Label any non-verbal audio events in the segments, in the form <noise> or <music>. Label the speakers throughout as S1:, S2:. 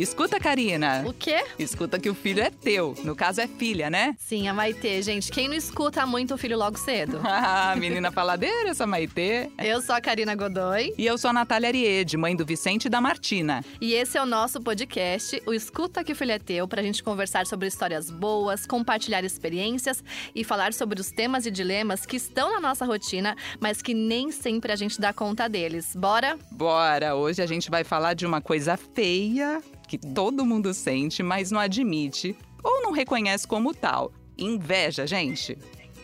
S1: Escuta, Karina.
S2: O quê?
S1: Escuta que o filho é teu. No caso, é filha, né?
S2: Sim, a Maitê. Gente, quem não escuta muito o filho logo cedo? <laughs>
S1: Ah, menina faladeira, essa Maitê.
S2: Eu sou a Karina Godoy.
S1: E eu sou a Natália Ariede, mãe do Vicente e da Martina.
S2: E esse é o nosso podcast, o Escuta que o Filho é Teu, pra gente conversar sobre histórias boas, compartilhar experiências e falar sobre os temas e dilemas que estão na nossa rotina, mas que nem sempre a gente dá conta deles. Bora?
S1: Bora! Hoje a gente vai falar de uma coisa feia que todo mundo sente, mas não admite ou não reconhece como tal. Inveja, gente.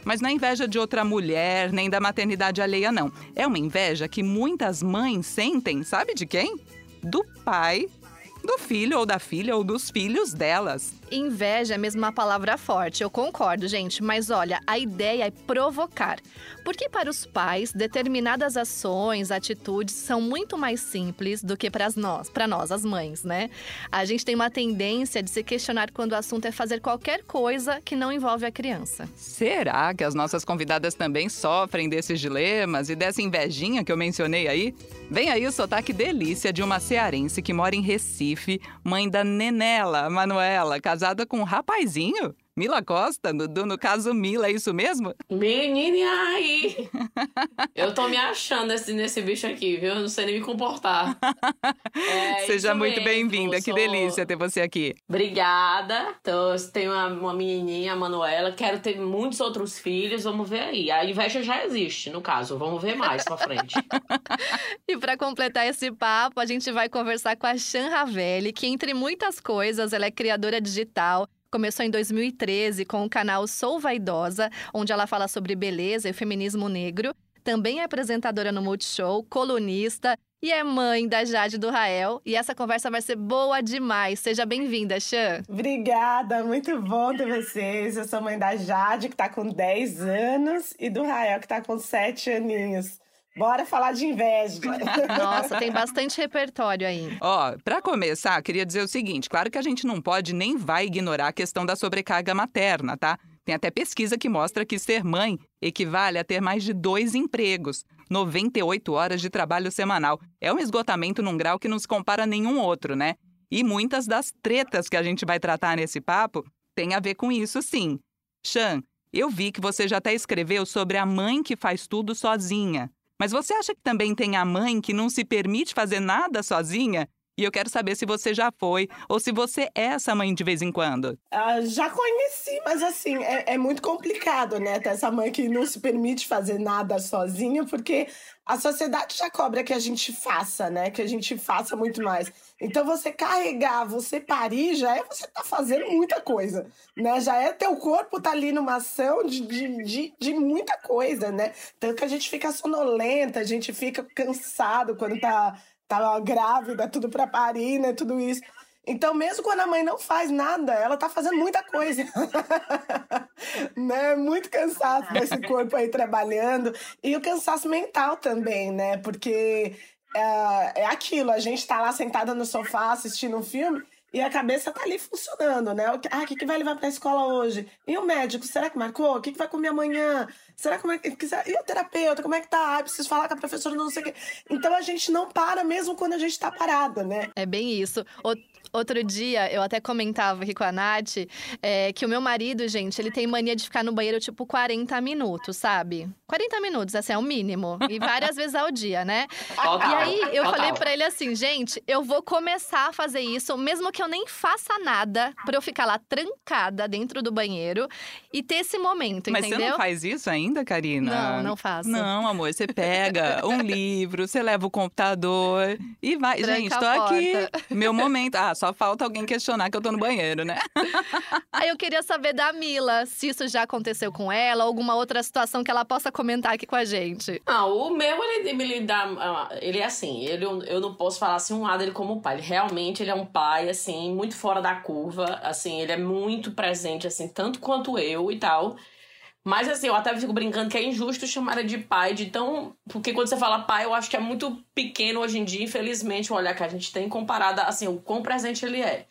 S1: Mas não é inveja de outra mulher, nem da maternidade alheia, não. É uma inveja que muitas mães sentem, sabe de quem? Do pai do filho ou da filha ou dos filhos delas.
S2: Inveja é mesmo uma palavra forte, eu concordo, gente, mas olha, a ideia é provocar. Porque para os pais, determinadas ações, atitudes são muito mais simples do que para nós, para nós, as mães, né? A gente tem uma tendência de se questionar quando o assunto é fazer qualquer coisa que não envolve a criança.
S1: Será que as nossas convidadas também sofrem desses dilemas e dessa invejinha que eu mencionei aí? Vem aí o sotaque delícia de uma cearense que mora em Recife, mãe da Nenela, Manuela, casada com um rapazinho. Mila Costa, no, no caso Mila, é isso mesmo?
S3: Menina, aí! <laughs> Eu tô me achando nesse, nesse bicho aqui, viu? Eu não sei nem me comportar. <laughs>
S1: É, Seja muito bem-vinda, que delícia ter você aqui.
S3: Obrigada. Então, tenho uma, uma menininha, a Manuela, quero ter muitos outros filhos, vamos ver aí. A inveja já existe, no caso, vamos ver mais pra frente. <laughs>
S2: e para completar esse papo, a gente vai conversar com a Chan Ravelli, que entre muitas coisas, ela é criadora digital, Começou em 2013 com o canal Sou Vaidosa, onde ela fala sobre beleza e feminismo negro. Também é apresentadora no Multishow, colunista e é mãe da Jade do Rael. E essa conversa vai ser boa demais. Seja bem-vinda, Xan.
S4: Obrigada, muito bom ter vocês. Eu sou mãe da Jade, que tá com 10 anos, e do Rael, que tá com 7 aninhos. Bora falar de inveja. <laughs>
S2: Nossa, tem <laughs> bastante repertório aí.
S1: Ó, para começar, queria dizer o seguinte: claro que a gente não pode nem vai ignorar a questão da sobrecarga materna, tá? Tem até pesquisa que mostra que ser mãe equivale a ter mais de dois empregos, 98 horas de trabalho semanal. É um esgotamento num grau que não se compara a nenhum outro, né? E muitas das tretas que a gente vai tratar nesse papo têm a ver com isso, sim. Chan, eu vi que você já até escreveu sobre a mãe que faz tudo sozinha. Mas você acha que também tem a mãe que não se permite fazer nada sozinha? E eu quero saber se você já foi ou se você é essa mãe de vez em quando.
S4: Uh, já conheci, mas assim, é, é, muito complicado, né? Ter essa mãe que não se permite fazer nada sozinha, porque a sociedade já cobra que a gente faça, né? Que a gente faça muito mais. Então você carregar, você parir, já é você tá fazendo muita coisa, né? Já é teu corpo tá ali numa ação de, de, de, de muita coisa, né? Tanto que a gente fica sonolenta, a gente fica cansado quando tá tá grávida, tudo para parir, né? Tudo isso. Então, mesmo quando a mãe não faz nada, ela tá fazendo muita coisa. <laughs> né? Muito cansaço desse corpo aí trabalhando. E o cansaço mental também, né? Porque é, é aquilo, a gente tá lá sentada no sofá assistindo um filme e a cabeça tá ali funcionando, né? Ah, o que, que vai levar pra escola hoje? E o médico, será que marcou? O que, que vai comer amanhã? Será é que. E o terapeuta, como é que tá? Ah, preciso falar com a professora, não sei o quê. Então a gente não para mesmo quando a gente tá parada, né?
S2: É bem isso. Outro dia, eu até comentava aqui com a Nath é, que o meu marido, gente, ele tem mania de ficar no banheiro tipo 40 minutos, sabe? 40 minutos, assim, é o mínimo. E várias <laughs> vezes ao dia, né?
S3: Total,
S2: e aí eu
S3: total.
S2: falei para ele assim, gente, eu vou começar a fazer isso, mesmo que eu nem faça nada, pra eu ficar lá trancada dentro do banheiro e ter esse momento,
S1: Mas
S2: entendeu?
S1: você não faz isso ainda, Karina?
S2: Não, não faço.
S1: Não, amor, você pega um <laughs> livro, você leva o computador e vai.
S2: Tranca
S1: gente, tô aqui. Meu momento. Ah, só falta alguém questionar que eu tô no banheiro, né? <laughs>
S2: Aí eu queria saber da Mila, se isso já aconteceu com ela, alguma outra situação que ela possa comentar aqui com a gente.
S3: Ah, o meu, ele, ele dá. ah, Ele é assim, ele, eu não posso falar assim um lado dele como pai. Ele realmente ele é um pai, assim, muito fora da curva. Assim, ele é muito presente, assim, tanto quanto eu e tal. Mas assim, eu até fico brincando que é injusto chamar de pai de tão. Porque quando você fala pai, eu acho que é muito pequeno hoje em dia, infelizmente, o olhar que a gente tem comparado, assim, o quão presente ele é.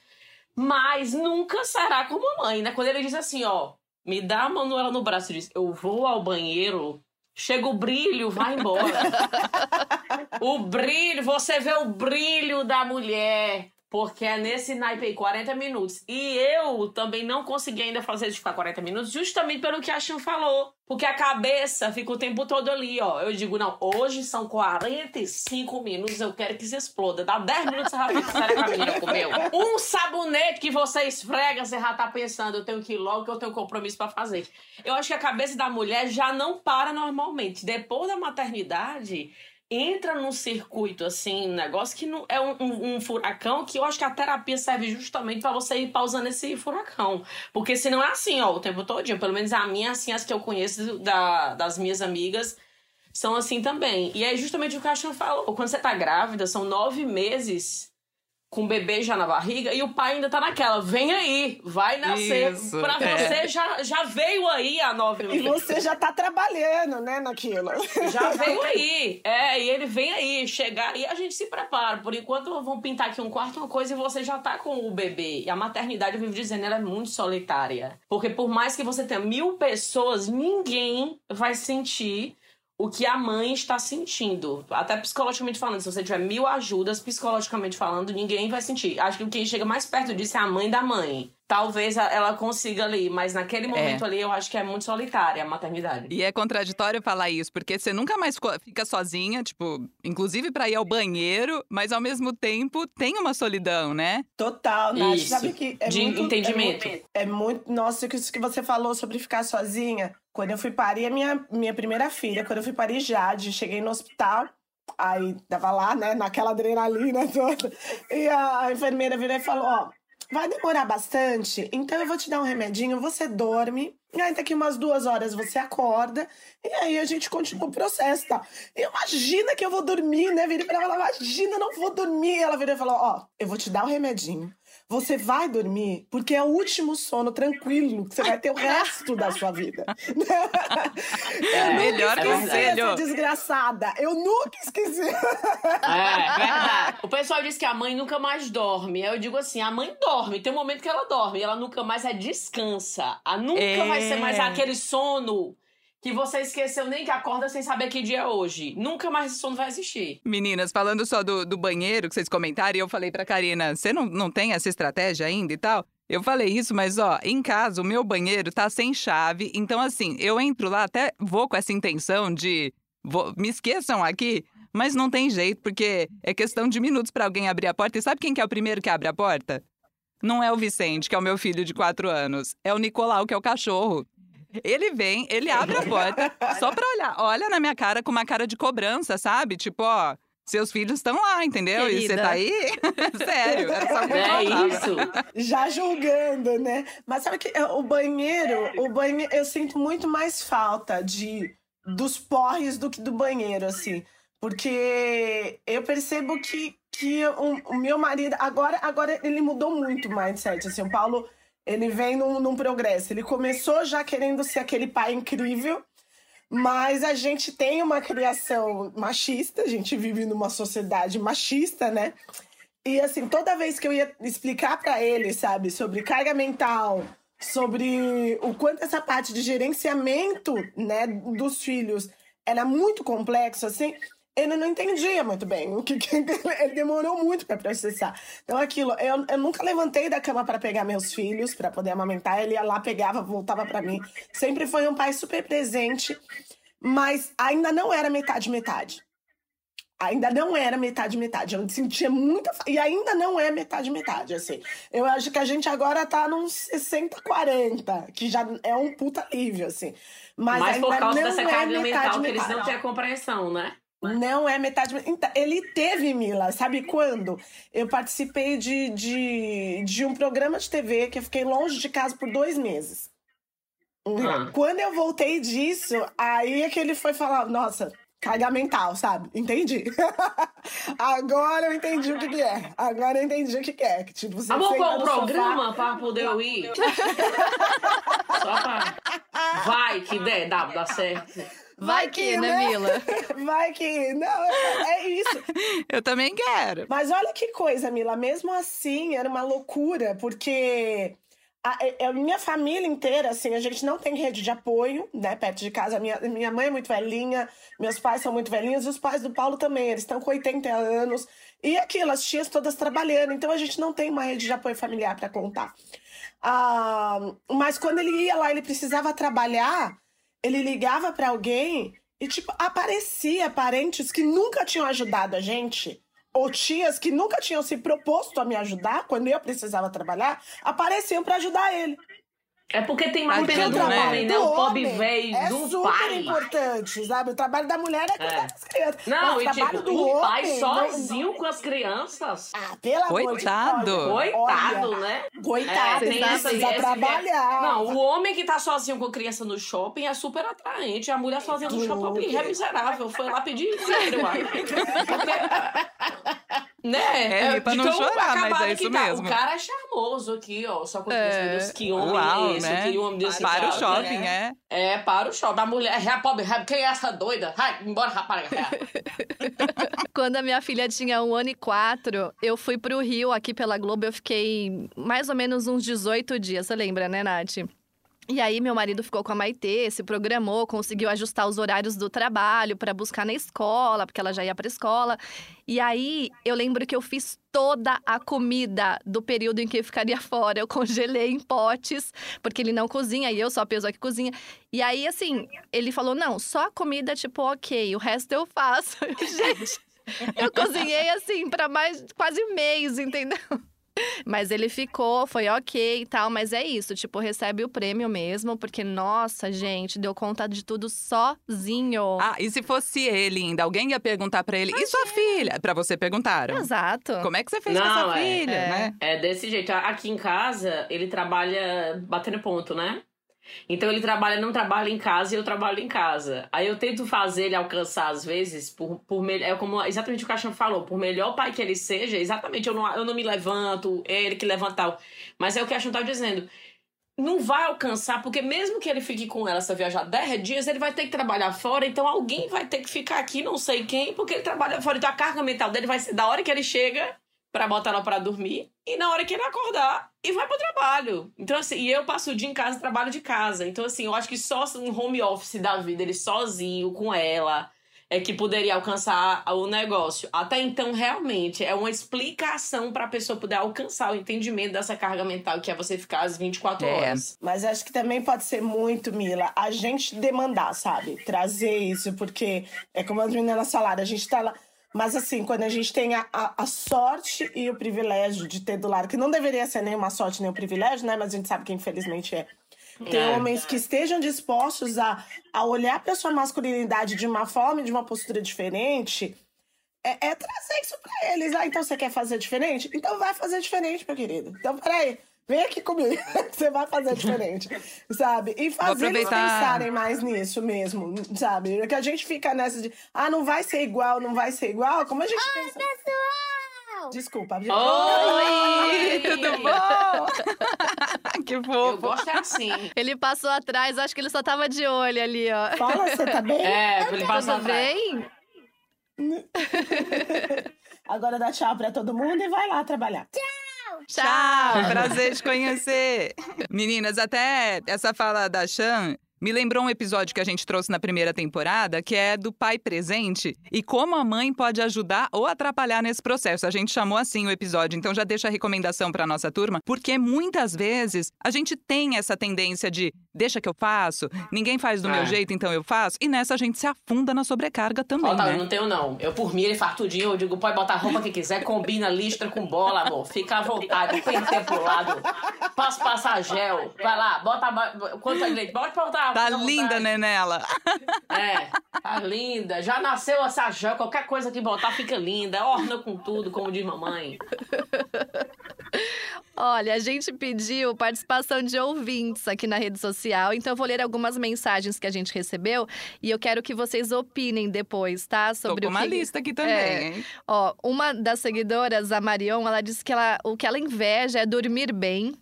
S3: Mas nunca será como a mãe, né? Quando ele diz assim, ó, me dá a Manuela no braço e diz, eu vou ao banheiro, chega o brilho, vai embora. <laughs> o brilho, você vê o brilho da mulher Porque é nesse naipe aí, 40 minutos. E eu também não consegui ainda fazer de ficar 40 minutos, justamente pelo que a Chan falou. Porque a cabeça fica o tempo todo ali, ó. Eu digo, não, hoje são 45 minutos, eu quero que se exploda. Dá 10 minutos, você já fica sério que a menina comeu. Um sabonete que você esfrega, você já tá pensando, eu tenho que ir logo que eu tenho compromisso para fazer. Eu acho que a cabeça da mulher já não para normalmente. Depois da maternidade, entra num circuito assim, um negócio que não é um, um, um, furacão que eu acho que a terapia serve justamente para você ir pausando esse furacão. Porque se não é assim, ó, o tempo todo, pelo menos a minha, assim, as que eu conheço da, das minhas amigas são assim também. E é justamente o que a Chan falou. Quando você tá grávida, são nove meses com o bebê já na barriga e o pai ainda tá naquela, vem aí, vai nascer. Isso, pra é. você já, já veio aí a nove meses.
S4: E você já tá trabalhando, né, naquilo.
S3: Já <laughs> veio aí. É, e ele vem aí, chegar e a gente se prepara. Por enquanto vamos pintar aqui um quarto, uma coisa e você já tá com o bebê. E a maternidade, eu vivo dizendo, ela é muito solitária. Porque por mais que você tenha mil pessoas, ninguém vai sentir o que a mãe está sentindo. Até psicologicamente falando, se você tiver mil ajudas, psicologicamente falando, ninguém vai sentir. Acho que quem chega mais perto disso é a mãe da mãe talvez ela consiga ali, mas naquele momento é. ali eu acho que é muito solitária a maternidade.
S1: E é contraditório falar isso, porque você nunca mais fica sozinha, tipo, inclusive para ir ao banheiro, mas ao mesmo tempo tem uma solidão, né?
S4: Total, Nath. Isso. Sabe que
S3: é De muito, entendimento.
S4: É muito, é muito, nossa, isso que você falou sobre ficar sozinha. Quando eu fui parir a minha, minha primeira filha, quando eu fui parir Jade, cheguei no hospital, aí tava lá, né, naquela adrenalina <laughs> toda, e a enfermeira virou e falou, ó, vai demorar bastante, então eu vou te dar um remedinho, você dorme, e aí daqui umas duas horas você acorda, e aí a gente continua o processo, tá? Imagina que eu vou dormir, né? Virei pra ela, imagina, não vou dormir. Ela virou e falou, ó, eu vou te dar um remedinho, você vai dormir porque é o último sono tranquilo que você vai ter o resto da sua vida. <laughs>
S1: É, melhor
S4: conselho. Essa desgraçada. Eu nunca esqueci.
S3: É, verdade. O pessoal diz que a mãe nunca mais dorme. Eu digo assim, a mãe dorme. Tem um momento que ela dorme. Ela nunca mais é descansa. A nunca é. vai ser mais aquele sono que você esqueceu nem que acorda sem saber que dia é hoje. Nunca mais esse sono vai existir.
S1: Meninas, falando só do, do banheiro que vocês comentaram, eu falei pra Karina, você não, não tem essa estratégia ainda e tal? Eu falei isso, mas ó, em casa o meu banheiro tá sem chave, então assim, eu entro lá, até vou com essa intenção de vou, me esqueçam aqui, mas não tem jeito, porque é questão de minutos para alguém abrir a porta. E sabe quem que é o primeiro que abre a porta? Não é o Vicente, que é o meu filho de quatro anos. É o Nicolau, que é o cachorro. Ele vem, ele abre a porta só pra olhar. Olha na minha cara com uma cara de cobrança, sabe? Tipo, ó. Seus filhos estão lá, entendeu? Querida. E você tá aí? <laughs> Sério,
S3: É isso.
S4: Já julgando, né? Mas sabe que é, o banheiro, o banheiro, eu sinto muito mais falta de dos porres do que do banheiro, assim. Porque eu percebo que, que o, o meu marido. Agora, agora ele mudou muito o mindset. Assim, o Paulo ele vem num, num progresso. Ele começou já querendo ser aquele pai incrível, mas a gente tem uma criação machista, a gente vive numa sociedade machista, né? E assim, toda vez que eu ia explicar para ele, sabe, sobre carga mental, sobre o quanto essa parte de gerenciamento, né, dos filhos era muito complexo, assim, ele não entendia muito bem o que, que ele <laughs> demorou muito para processar. Então aquilo, eu, eu nunca levantei da cama para pegar meus filhos para poder amamentar, ele ia lá pegava, voltava para mim. Sempre foi um pai super presente, mas ainda não era metade metade. Ainda não era metade metade. Eu sentia muita e ainda não é metade metade, assim. Eu acho que a gente agora tá num 60 40, que já é um puta alívio, assim. Mas,
S3: Mas
S4: por
S3: causa dessa é carga mental que eles não têm a compreensão, né?
S4: Não é metade. Então, ele teve, Mila, sabe quando? Eu participei de, de, de um programa de TV que eu fiquei longe de casa por dois meses. Ah. Quando eu voltei disso, aí é que ele foi falar: Nossa, carga mental, sabe? Entendi. <laughs> Agora eu entendi o que, que, é. Agora eu entendi o que, que é. Que, tipo, você
S3: Vamos com o programa sofá... pra poder eu ir? <laughs> Só pra. Vai que der, dá, dá certo.
S2: Vai, que, né, né, Mila? <laughs>
S4: Vai que. Não, é isso. <laughs>
S1: Eu também quero.
S4: Mas olha que coisa, Mila. Mesmo assim, era uma loucura, porque a, a, minha família inteira, assim, a gente não tem rede de apoio, né, perto de casa. Minha, minha mãe é muito velhinha, meus pais são muito velhinhos, e os pais do Paulo também, eles estão com 80 anos. E aquilo, as tias todas trabalhando, então a gente não tem uma rede de apoio familiar para contar. Ah, mas quando ele ia lá, ele precisava trabalhar, ele ligava para alguém e, tipo, aparecia parentes que nunca tinham ajudado a gente ou tias que nunca tinham se proposto a me ajudar quando eu precisava trabalhar, apareciam para ajudar ele.
S3: É porque tem mais pena do homem, né? O pobre velho
S4: é
S3: do
S4: super
S3: pai.
S4: importante, sabe? O trabalho da mulher é cuidar é. das crianças.
S3: Não,
S4: e
S3: tipo,
S4: do
S3: o
S4: homem,
S3: pai sozinho não... com as crianças.
S4: Ah, pelo
S1: Coitado.
S4: amor
S3: de Deus. Coitado,
S4: olha,
S3: né?
S4: Coitado, é, tem precisa trabalhar.
S3: Não, o homem que tá sozinho com criança no shopping é super atraente. A mulher sozinha no shopping é miserável. Foi lá pedir dinheiro, <laughs> Né?
S1: É, é pra não chorar, mas é isso
S3: tá,
S1: mesmo.
S3: O cara é charmoso aqui, ó. Só com é. Deus, que homem Uau, é esse?
S1: Né?
S3: Que homem desse
S1: Para o shopping, né?
S3: é. É, para o shopping. A mulher, é pobre, quem é essa doida? Vai, embora, rapaz. <laughs>
S2: Quando a minha filha tinha um ano e quatro, eu fui pro Rio, aqui pela Globo. Eu fiquei mais ou menos uns 18 dias. Você lembra, né, Nath? E aí, meu marido ficou com a Maitê, se programou, conseguiu ajustar os horários do trabalho para buscar na escola, porque ela já ia para escola. E aí, eu lembro que eu fiz toda a comida do período em que eu ficaria <laughs> fora. Eu congelei em potes, porque ele não cozinha e eu sou a pessoa que cozinha. E aí, assim, ele falou: não, só a comida, tipo, ok, o resto eu faço. <laughs> Gente, eu cozinhei assim para mais quase mês, entendeu? Mas ele ficou, foi ok e tal, mas é isso, tipo, recebe o prêmio mesmo, porque, nossa, gente, deu conta de tudo sozinho.
S1: Ah, e se fosse ele ainda, alguém ia perguntar para ele, e sua filha? Para você perguntaram.
S2: Exato.
S1: Como é que você fez Não, com essa é, filha,
S3: é,
S1: né?
S3: É desse jeito. Aqui em casa, ele trabalha batendo ponto, né? Então ele trabalha, não trabalha em casa e eu trabalho em casa. Aí eu tento fazer ele alcançar, às vezes, por, por é como exatamente o Caixão falou, por melhor pai que ele seja, exatamente, eu não, eu não me levanto, é ele que levanta tal. Mas é o que o Caixão tá dizendo. Não vai alcançar, porque mesmo que ele fique com ela, se viajar 10 dias, ele vai ter que trabalhar fora, então alguém vai ter que ficar aqui, não sei quem, porque ele trabalha fora. Então a carga mental dele vai ser da hora que ele chega para botar ela para dormir e na hora que ele acordar e vai pro trabalho. Então assim, e eu passo o dia em casa, trabalho de casa. Então assim, eu acho que só um home office da vida, ele sozinho com ela, é que poderia alcançar o negócio. Até então, realmente, é uma explicação para a pessoa poder alcançar o entendimento dessa carga mental que é você ficar às 24 é. horas.
S4: Mas acho que também pode ser muito, Mila, a gente demandar, sabe? Trazer isso, porque é como as meninas falaram, a gente tá lá mas assim, quando a gente tem a, a, a, sorte e o privilégio de ter do lado, que não deveria ser nem uma sorte nem um privilégio, né? Mas a gente sabe que infelizmente é. Ter é. homens que estejam dispostos a, a olhar para sua masculinidade de uma forma, de uma postura diferente, é, é trazer isso para eles. Ah, então você quer fazer diferente? Então vai fazer diferente, meu querido. Então, peraí. Vem aqui comigo, <laughs> você vai fazer diferente, sabe? E fazer eles pensarem mais nisso mesmo, sabe? Porque a gente fica nessa de, ah, não vai ser igual, não vai ser igual. Como a gente
S5: Oi,
S4: pensa?
S5: pessoal!
S4: Desculpa. Gente...
S1: Oi! <laughs> Tudo bom? <laughs> que fofo.
S3: Eu gosto assim.
S2: Ele passou atrás, acho que ele só tava de olho ali, ó.
S4: Fala, você tá bem?
S3: É, ele passou
S2: Tudo bem?
S4: Agora dá tchau pra todo mundo e vai lá trabalhar.
S5: Tchau!
S1: Tchau! Prazer te conhecer. Meninas, até essa fala da Chan me lembrou um episódio que a gente trouxe na primeira temporada, que é do pai presente e como a mãe pode ajudar ou atrapalhar nesse processo. A gente chamou assim o episódio, então já deixa a recomendação para nossa turma, porque muitas vezes a gente tem essa tendência de deixa que eu faço, ninguém faz do é. meu jeito, então eu faço, e nessa a gente se afunda na sobrecarga também. Ó, tá,
S3: né? eu não tenho não. Eu por mim ele faz tudinho, eu digo, pode botar a roupa que quiser, combina listra com bola, amor. Fica à vontade, tem tempo pro lado. Posso passar gel. Vai lá, bota quanto é leite, bota pra botar
S1: Tá linda, Nenela.
S3: É, tá linda. Já nasceu essa joia, qualquer coisa que botar fica linda. Orna com tudo, como diz mamãe.
S2: Olha, a gente pediu participação de ouvintes aqui na rede social, então eu vou ler algumas mensagens que a gente recebeu e eu quero que vocês opinem depois, tá?
S1: Sobre Tô com o que... uma lista aqui também, é. hein?
S2: Ó, uma das seguidoras, a Marion, ela disse que ela, o que ela inveja é dormir bem,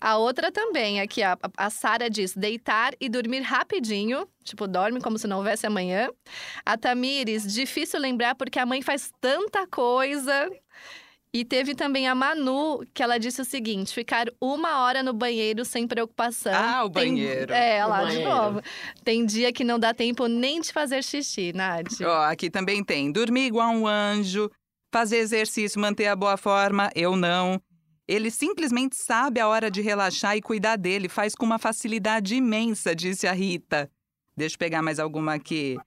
S2: a outra também, aqui, a, a Sara diz deitar e dormir rapidinho. Tipo, dorme como se não houvesse amanhã. A Tamires, difícil lembrar porque a mãe faz tanta coisa. E teve também a Manu, que ela disse o seguinte: ficar uma hora no banheiro sem preocupação.
S1: Ah, o
S2: Tem-
S1: banheiro.
S2: É, lá de novo. Tem dia que não dá tempo nem de fazer xixi, Nath.
S1: Ó, aqui também tem dormir igual um anjo, fazer exercício, manter a boa forma, eu não. Ele simplesmente sabe a hora de relaxar e cuidar dele, faz com uma facilidade imensa, disse a Rita. Deixa eu pegar mais alguma aqui.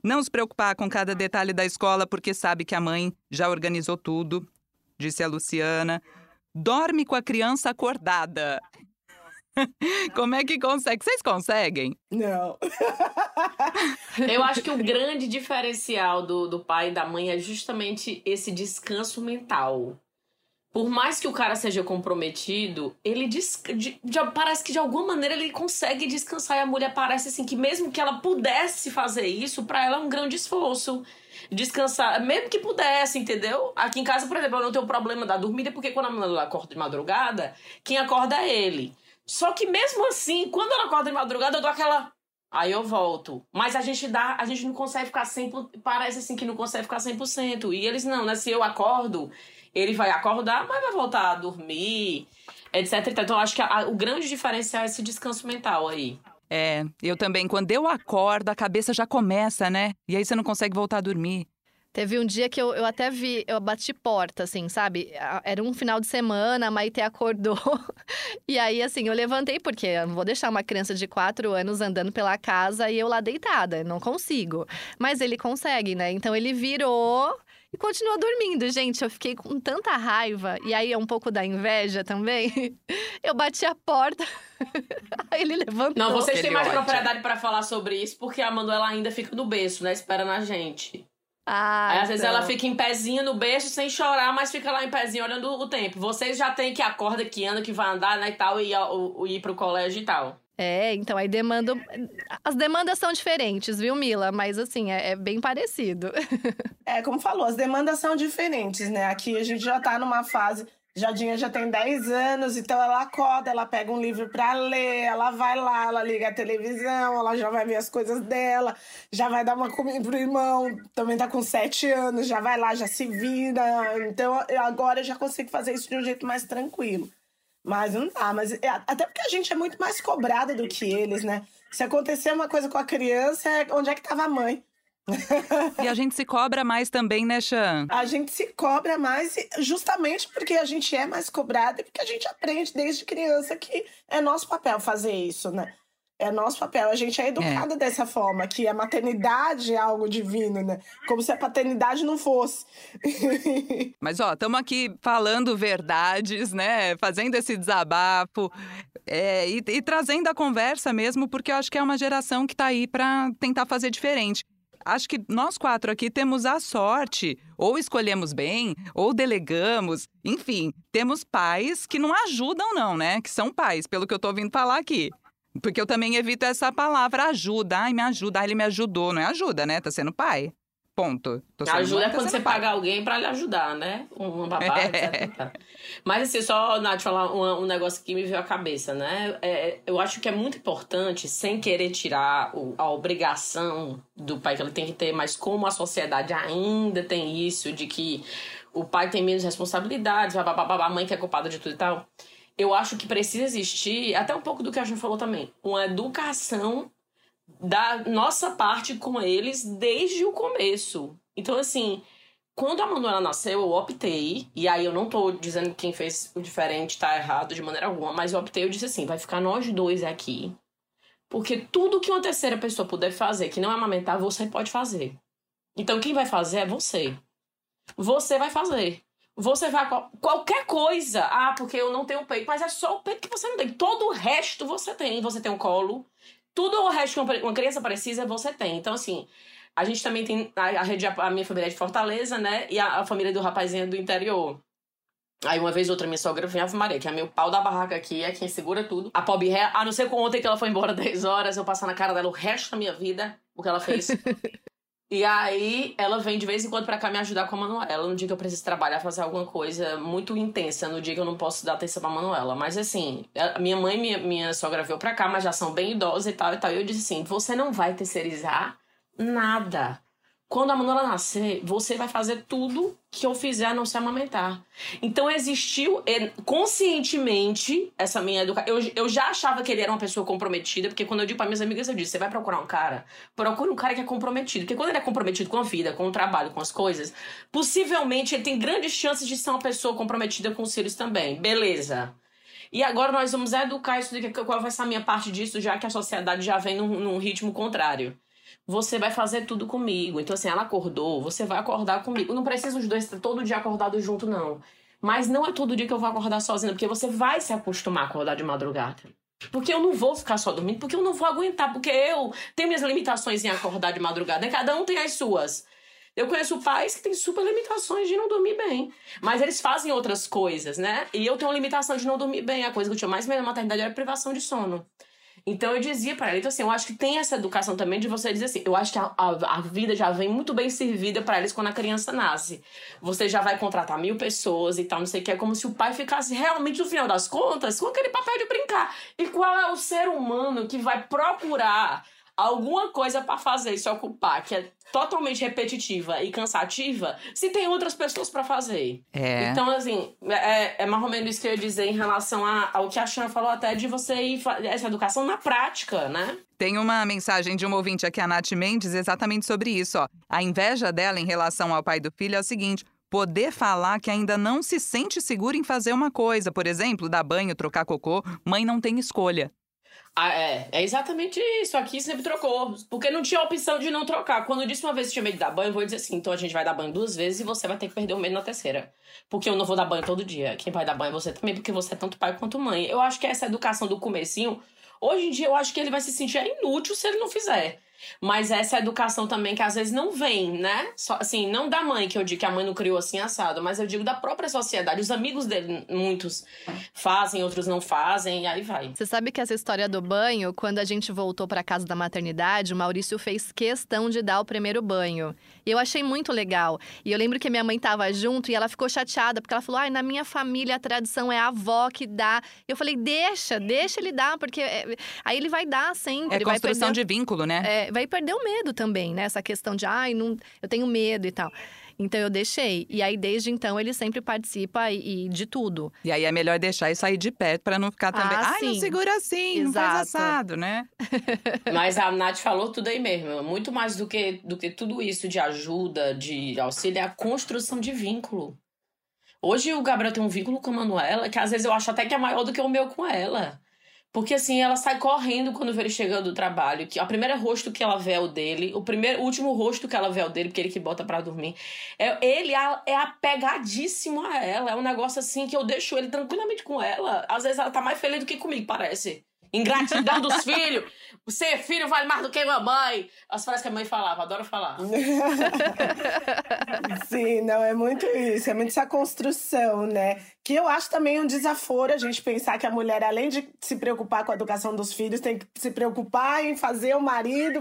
S1: Não se preocupar com cada detalhe da escola, porque sabe que a mãe já organizou tudo, disse a Luciana. Dorme com a criança acordada. <laughs> Como é que consegue? Vocês conseguem?
S4: Não. <laughs>
S3: Eu acho que o grande diferencial do, do pai e da mãe é justamente esse descanso mental. Por mais que o cara seja comprometido, ele des... de- de- parece que de alguma maneira ele consegue descansar. E a mulher parece assim que mesmo que ela pudesse fazer isso, pra ela é um grande esforço. Descansar, mesmo que pudesse, entendeu? Aqui em casa, por exemplo, eu não tenho problema da dormida, porque quando a mulher acorda de madrugada, quem acorda é ele. Só que mesmo assim, quando ela acorda de madrugada, eu dou aquela. Aí eu volto. Mas a gente dá, a gente não consegue ficar 100%, parece assim que não consegue ficar 100%. E eles não, né? Se eu acordo, ele vai acordar, mas vai voltar a dormir, etc. Então eu acho que a- o grande diferencial é esse descanso mental aí.
S1: É, eu também. Quando eu acordo, a cabeça já começa, né? E aí você não consegue voltar a dormir.
S2: Teve um dia que eu, eu até vi, eu bati porta, assim, sabe? Era um final de semana, a Maite acordou. <laughs> E aí, assim, eu levantei, porque eu não vou deixar uma criança de quatro anos andando pela casa e eu lá deitada, não consigo. Mas ele consegue, né? Então ele virou e continuou dormindo. Gente, eu fiquei com tanta raiva, e aí é um pouco da inveja também. <laughs> Eu bati a porta, <laughs> aí ele levantou.
S3: Não, vocês têm mais propriedade pra falar sobre isso, porque a Manuela ainda fica no berço, né? Esperando a gente.
S2: Ah,
S3: Aí às vezes
S2: então.
S3: ela fica em pezinho no berço sem chorar, mas fica lá em pezinho olhando o tempo. Vocês já têm que acorda, que anda, que vai andar, né, e tal, e, o- ir pro colégio e tal.
S2: É, então aí demanda. As demandas são diferentes, viu, Mila? Mas assim, é, é bem parecido. <laughs>
S4: É, como falou, as demandas são diferentes, né? Aqui a gente já tá numa fase. Jadinha já tem 10 anos, então ela acorda, ela pega um livro pra ler, ela vai lá, ela liga a televisão, ela já vai ver as coisas dela, já vai dar uma comida pro irmão, também tá com 7 anos, já vai lá, já se vira. Então agora eu já consigo fazer isso de um jeito mais tranquilo. Mas não dá, mas é- até porque a gente é muito mais cobrada do que eles, né? Se acontecer uma coisa com a criança, é onde é que tava a mãe?
S1: E a gente se cobra mais também, né, Chan?
S4: A gente se cobra mais justamente porque a gente é mais cobrado e porque a gente aprende desde criança que é nosso papel fazer isso, né? É nosso papel. A gente é educada dessa forma, que a maternidade é algo divino, né? Como se a paternidade não fosse. <laughs>
S1: Mas, ó, estamos aqui falando verdades, né? Fazendo esse desabafo é, e, e trazendo a conversa mesmo, porque eu acho que é uma geração que está aí para tentar fazer diferente. Acho que nós quatro aqui temos a sorte, ou escolhemos bem, ou delegamos, enfim, temos pais que não ajudam, não, né? Que são pais, pelo que eu tô ouvindo falar aqui. Porque eu também evito essa palavra ajuda. Ai, me ajuda. Ai, ele me ajudou. Não é ajuda, né? Tá sendo pai. Ponto.
S3: Ajuda
S1: mãe,
S3: é
S1: tá
S3: quando você
S1: pai.
S3: paga alguém pra lhe ajudar, né? Um, um babá. Tá. Mas assim, só, Nath, falar um, um negócio que me veio à cabeça, né? É, eu acho que é muito importante, sem querer tirar o- a obrigação do pai que ele tem que ter, mas como a sociedade ainda tem isso, de que o pai tem menos responsabilidades, babá, a mãe que é culpada de tudo e tal. Eu acho que precisa existir, até um pouco do que a gente falou também, uma educação da nossa parte com eles desde o começo. Então, assim, quando a Manuela nasceu, eu optei, e aí eu não tô dizendo que quem fez o diferente tá errado de maneira alguma, mas eu optei, eu disse assim, vai ficar nós dois aqui. Porque tudo que uma terceira pessoa puder fazer, que não é amamentar, você pode fazer. Então, quem vai fazer é você. Você vai fazer. Você vai. qual- Qualquer coisa. Ah, porque eu não tenho peito. Mas é só o peito que você não tem. Todo o resto você tem. Você tem um colo. Tudo o resto que uma- criança precisa, você tem. Então, assim, a gente também tem a, a rede, a minha família é de Fortaleza, né? E a, a família do rapazinho é do interior. Aí uma vez ou outra minha sogra vem Ave Maria, que é meu pau da barraca aqui, é quem segura tudo. A pobre ré, a não ser com ontem que ela foi embora <laughs> 10 horas, eu passar na cara dela o resto da minha vida, o que ela fez. <laughs> e aí ela vem de vez em quando pra cá me ajudar com a Manuela, no dia que eu preciso trabalhar, fazer alguma coisa muito intensa, no dia que eu não posso dar atenção pra Manuela. Mas assim, minha mãe e minha, minha sogra veio pra cá, mas já são bem idosas e tal e tal. E eu disse assim: você não vai terceirizar nada. Quando a Manuela nascer, você vai fazer tudo que eu fizer não se amamentar. Então existiu conscientemente essa minha educação. Eu, eu já achava que ele era uma pessoa comprometida, porque quando eu digo para minhas amigas, eu disse: você vai procurar um cara, procura um cara que é comprometido. Porque quando ele é comprometido com a vida, com o trabalho, com as coisas, possivelmente ele tem grandes chances de ser uma pessoa comprometida com os filhos também. Beleza. E agora nós vamos educar isso, qual vai ser a minha parte disso, já que a sociedade já vem num, num ritmo contrário você vai fazer tudo comigo. Então, assim, ela acordou, você vai acordar comigo. Não precisa os dois estar todo dia acordados junto, não. Mas não é todo dia que eu vou acordar sozinha, porque você vai se acostumar a acordar de madrugada. Porque eu não vou ficar só dormindo, porque eu não vou aguentar, porque eu tenho minhas limitações em acordar de madrugada, cada um tem as suas. Eu conheço pais que têm super limitações de não dormir bem. Mas eles fazem outras coisas, né? E eu tenho uma limitação de não dormir bem. A coisa que eu tinha mais medo na maternidade era privação de sono. Então eu dizia para ela, então assim, eu acho que tem essa educação também de você dizer assim, eu acho que a, a, a vida já vem muito bem servida para eles quando a criança nasce. Você já vai contratar mil pessoas e tal, não sei o que, é como se o pai ficasse realmente, no final das contas, com aquele papel de brincar. E qual é o ser humano que vai procurar alguma coisa para fazer e se ocupar, que é totalmente repetitiva e cansativa, se tem outras pessoas para fazer.
S1: É.
S3: Então, assim, é, é mais ou menos isso que eu ia dizer em relação a, ao que a Xana falou até de você ir essa educação na prática, né?
S1: Tem uma mensagem de um ouvinte aqui, a Nath Mendes, exatamente sobre isso. Ó. A inveja dela em relação ao pai do filho é o seguinte: poder falar que ainda não se sente seguro em fazer uma coisa, por exemplo, dar banho, trocar cocô, mãe não tem escolha.
S3: Ah, é, é exatamente isso. Aqui sempre trocou. Porque não tinha opção de não trocar. Quando eu disse uma vez que tinha medo de dar banho, eu vou dizer assim: então a gente vai dar banho duas vezes e você vai ter que perder o medo na terceira. Porque eu não vou dar banho todo dia. Quem vai dar banho é você também, porque você é tanto pai quanto mãe. Eu acho que essa educação do comecinho, hoje em dia, eu acho que ele vai se sentir inútil se ele não fizer. Mas essa educação também que às vezes não vem, né? Só, assim, não da mãe, que eu digo que a mãe não criou assim assado, mas eu digo da própria sociedade. Os amigos dele, muitos fazem, outros não fazem, e aí vai.
S2: Você sabe que essa história do banho, quando a gente voltou para casa da maternidade, o Maurício fez questão de dar o primeiro banho. E eu achei muito legal. E eu lembro que minha mãe estava junto e ela ficou chateada, porque ela falou: ai, na minha família a tradição é a avó que dá. Eu falei: deixa, deixa ele dar, porque é... aí ele vai dar sempre.
S1: É construção
S2: perder...
S1: de vínculo, né?
S2: É, vai perder o medo também, né? Essa questão de, ai, não, eu tenho medo e tal. Então eu deixei. E aí, desde então, ele sempre participa e, e de tudo.
S1: E aí é melhor deixar e sair de perto para não ficar também. Ah, Ai, sim. não segura assim, Exato. não faz assado, né? <laughs>
S3: Mas a Nath falou tudo aí mesmo. Muito mais do que, do que tudo isso de ajuda, de auxílio, é a construção de vínculo. Hoje o Gabriel tem um vínculo com a Manuela que às vezes eu acho até que é maior do que o meu com ela. Porque assim, ela sai correndo quando vê ele chegando do trabalho. Que a primeira rosto que ela vê é o dele. O primeiro, o último rosto que ela vê é o dele, porque ele que bota para dormir. É, ele é apegadíssimo a ela. É um negócio assim que eu deixo ele tranquilamente com ela. Às vezes ela tá mais feliz do que comigo, parece. Ingratidão dos filhos. Ser filho vale mais do que mamãe. As frases que a mãe falava, adoro falar. <laughs>
S4: Sim, não, é muito isso. É muito essa construção, né? Que eu acho também um desaforo a gente pensar que a mulher, além de se preocupar com a educação dos filhos, tem que se preocupar em fazer o marido.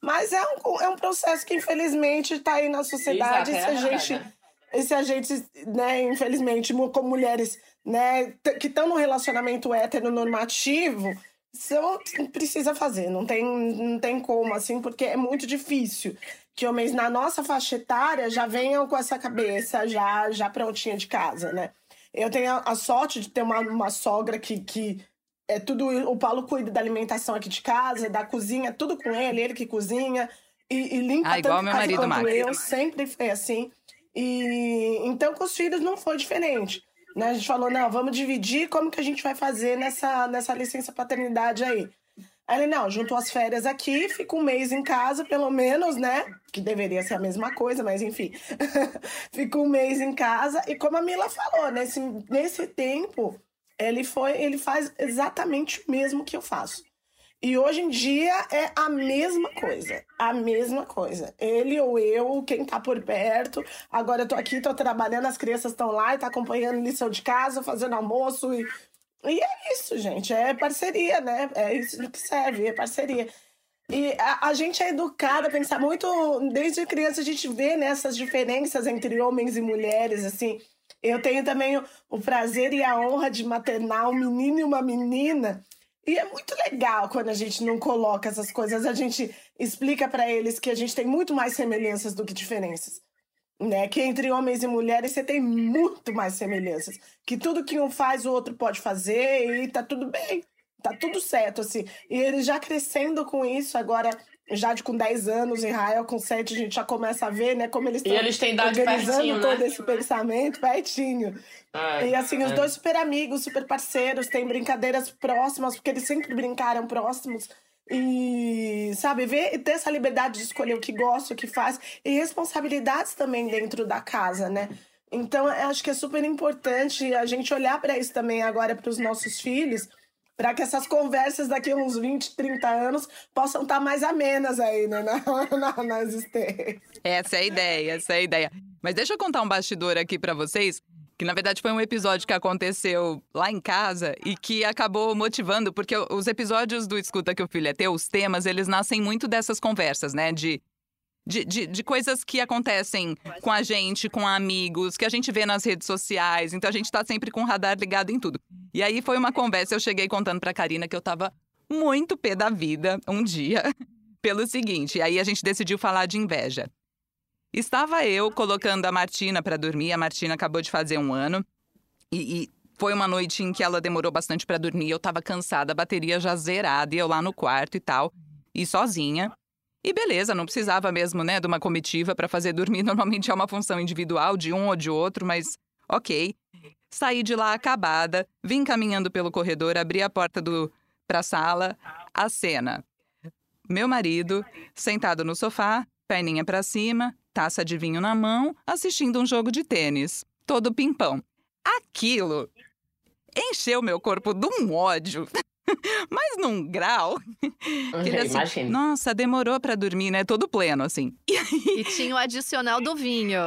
S4: Mas é um, é um processo que, infelizmente, está aí na sociedade. Exato, é se a gente. E se a gente, né, infelizmente, como mulheres né, que estão no relacionamento heteronormativo, são, precisa fazer, não tem, não tem como, assim, porque é muito difícil que homens na nossa faixa etária já venham com essa cabeça já, já prontinha de casa, né? Eu tenho a, a sorte de ter uma, uma sogra que, que é tudo. O Paulo cuida da alimentação aqui de casa, da cozinha, tudo com ele, ele que cozinha. E, e limpa
S1: ah, igual
S4: tanto
S1: meu marido
S4: quanto eu, sempre foi assim. E então com os filhos não foi diferente. Né? A gente falou, não, vamos dividir como que a gente vai fazer nessa, nessa licença paternidade aí. Aí ele, não, juntou as férias aqui, fica um mês em casa, pelo menos, né? Que deveria ser a mesma coisa, mas enfim. <laughs> fica um mês em casa. E como a Mila falou, nesse, nesse tempo, ele foi, ele faz exatamente o mesmo que eu faço. E hoje em dia é a mesma coisa. A mesma coisa. Ele ou eu, quem tá por perto. Agora eu tô aqui, tô trabalhando, as crianças estão lá e tá acompanhando lição de casa, fazendo almoço. E, e é isso, gente. É parceria, né? É isso que serve, é parceria. E a, a, gente é educada a pensar muito, desde criança a gente vê né, diferenças entre homens e mulheres, assim. Eu tenho também o, o prazer e a honra de maternar um menino e uma menina E é muito legal quando a gente não coloca essas coisas, a gente explica para eles que a gente tem muito mais semelhanças do que diferenças. Né? Que entre homens e mulheres você tem muito mais semelhanças. Que tudo que um faz, o outro pode fazer e tá tudo bem. Tá tudo certo, assim. E ele já crescendo com isso, agora já de com 10 anos, Israel com 7, a gente já começa a ver, né, como eles estão organizando
S3: pertinho,
S4: todo
S3: né?
S4: esse pensamento pertinho.
S3: É,
S4: e assim, os
S3: é.
S4: dois super amigos, super parceiros, têm brincadeiras próximas, porque eles sempre brincaram próximos. E, sabe, ver e ter essa liberdade de escolher o que gosta, o que faz, e responsabilidades também dentro da casa, né? Então, eu acho que é super importante a gente olhar para isso também agora para os nossos filhos, para que essas conversas daqui a uns 20, 30 anos possam estar mais amenas aí, né, na, <laughs> na, na existência.
S1: Essa é a ideia, essa é a ideia. Mas deixa eu contar um bastidor aqui pra vocês, que na verdade foi um episódio que aconteceu lá em casa e que acabou motivando, porque os episódios do Escuta que o Filho é Teu, os temas, eles nascem muito dessas conversas, né? De, de, de, de coisas que acontecem com a gente, com amigos, que a gente vê nas redes sociais. Então a gente tá sempre com o radar ligado em tudo. E aí foi uma conversa, eu cheguei contando pra Karina que eu tava muito pé da vida um dia, <laughs> pelo seguinte, aí a gente decidiu falar de inveja. Estava eu colocando a Martina para dormir, a Martina acabou de fazer um ano, e, e foi uma noite em que ela demorou bastante para dormir, eu tava cansada, a bateria já zerada, e eu lá no quarto e tal, e sozinha. E beleza, não precisava mesmo, né, de uma comitiva para fazer dormir, <laughs> normalmente é uma função individual de um ou de outro, mas ok. Saí de lá acabada, vim caminhando pelo corredor, abri a porta do pra sala, a cena. Meu marido, sentado no sofá, perninha pra cima, taça de vinho na mão, assistindo um jogo de tênis, todo pimpão. Aquilo encheu meu corpo de um ódio, <laughs> <laughs> mas num grau. <laughs> que ele assim,
S3: Imagina.
S1: Nossa, demorou pra dormir, né? Todo pleno, assim. <laughs>
S2: E tinha o adicional do vinho.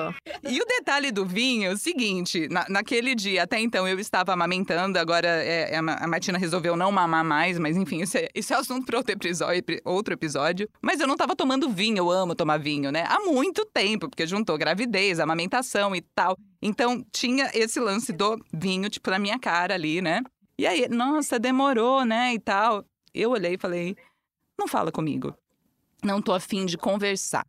S1: E o detalhe do vinho é o seguinte: na- naquele dia, até então eu estava amamentando, agora é, é, a Martina resolveu não mamar mais, mas enfim, isso é, isso é assunto para outro episódio, outro episódio. Mas eu não estava tomando vinho, eu amo tomar vinho, né? Há muito tempo, porque juntou gravidez, amamentação e tal. Então tinha esse lance do vinho, tipo, na minha cara ali, né? E aí, nossa, demorou, né? E tal. Eu olhei e falei: não fala comigo. Não tô afim de conversar.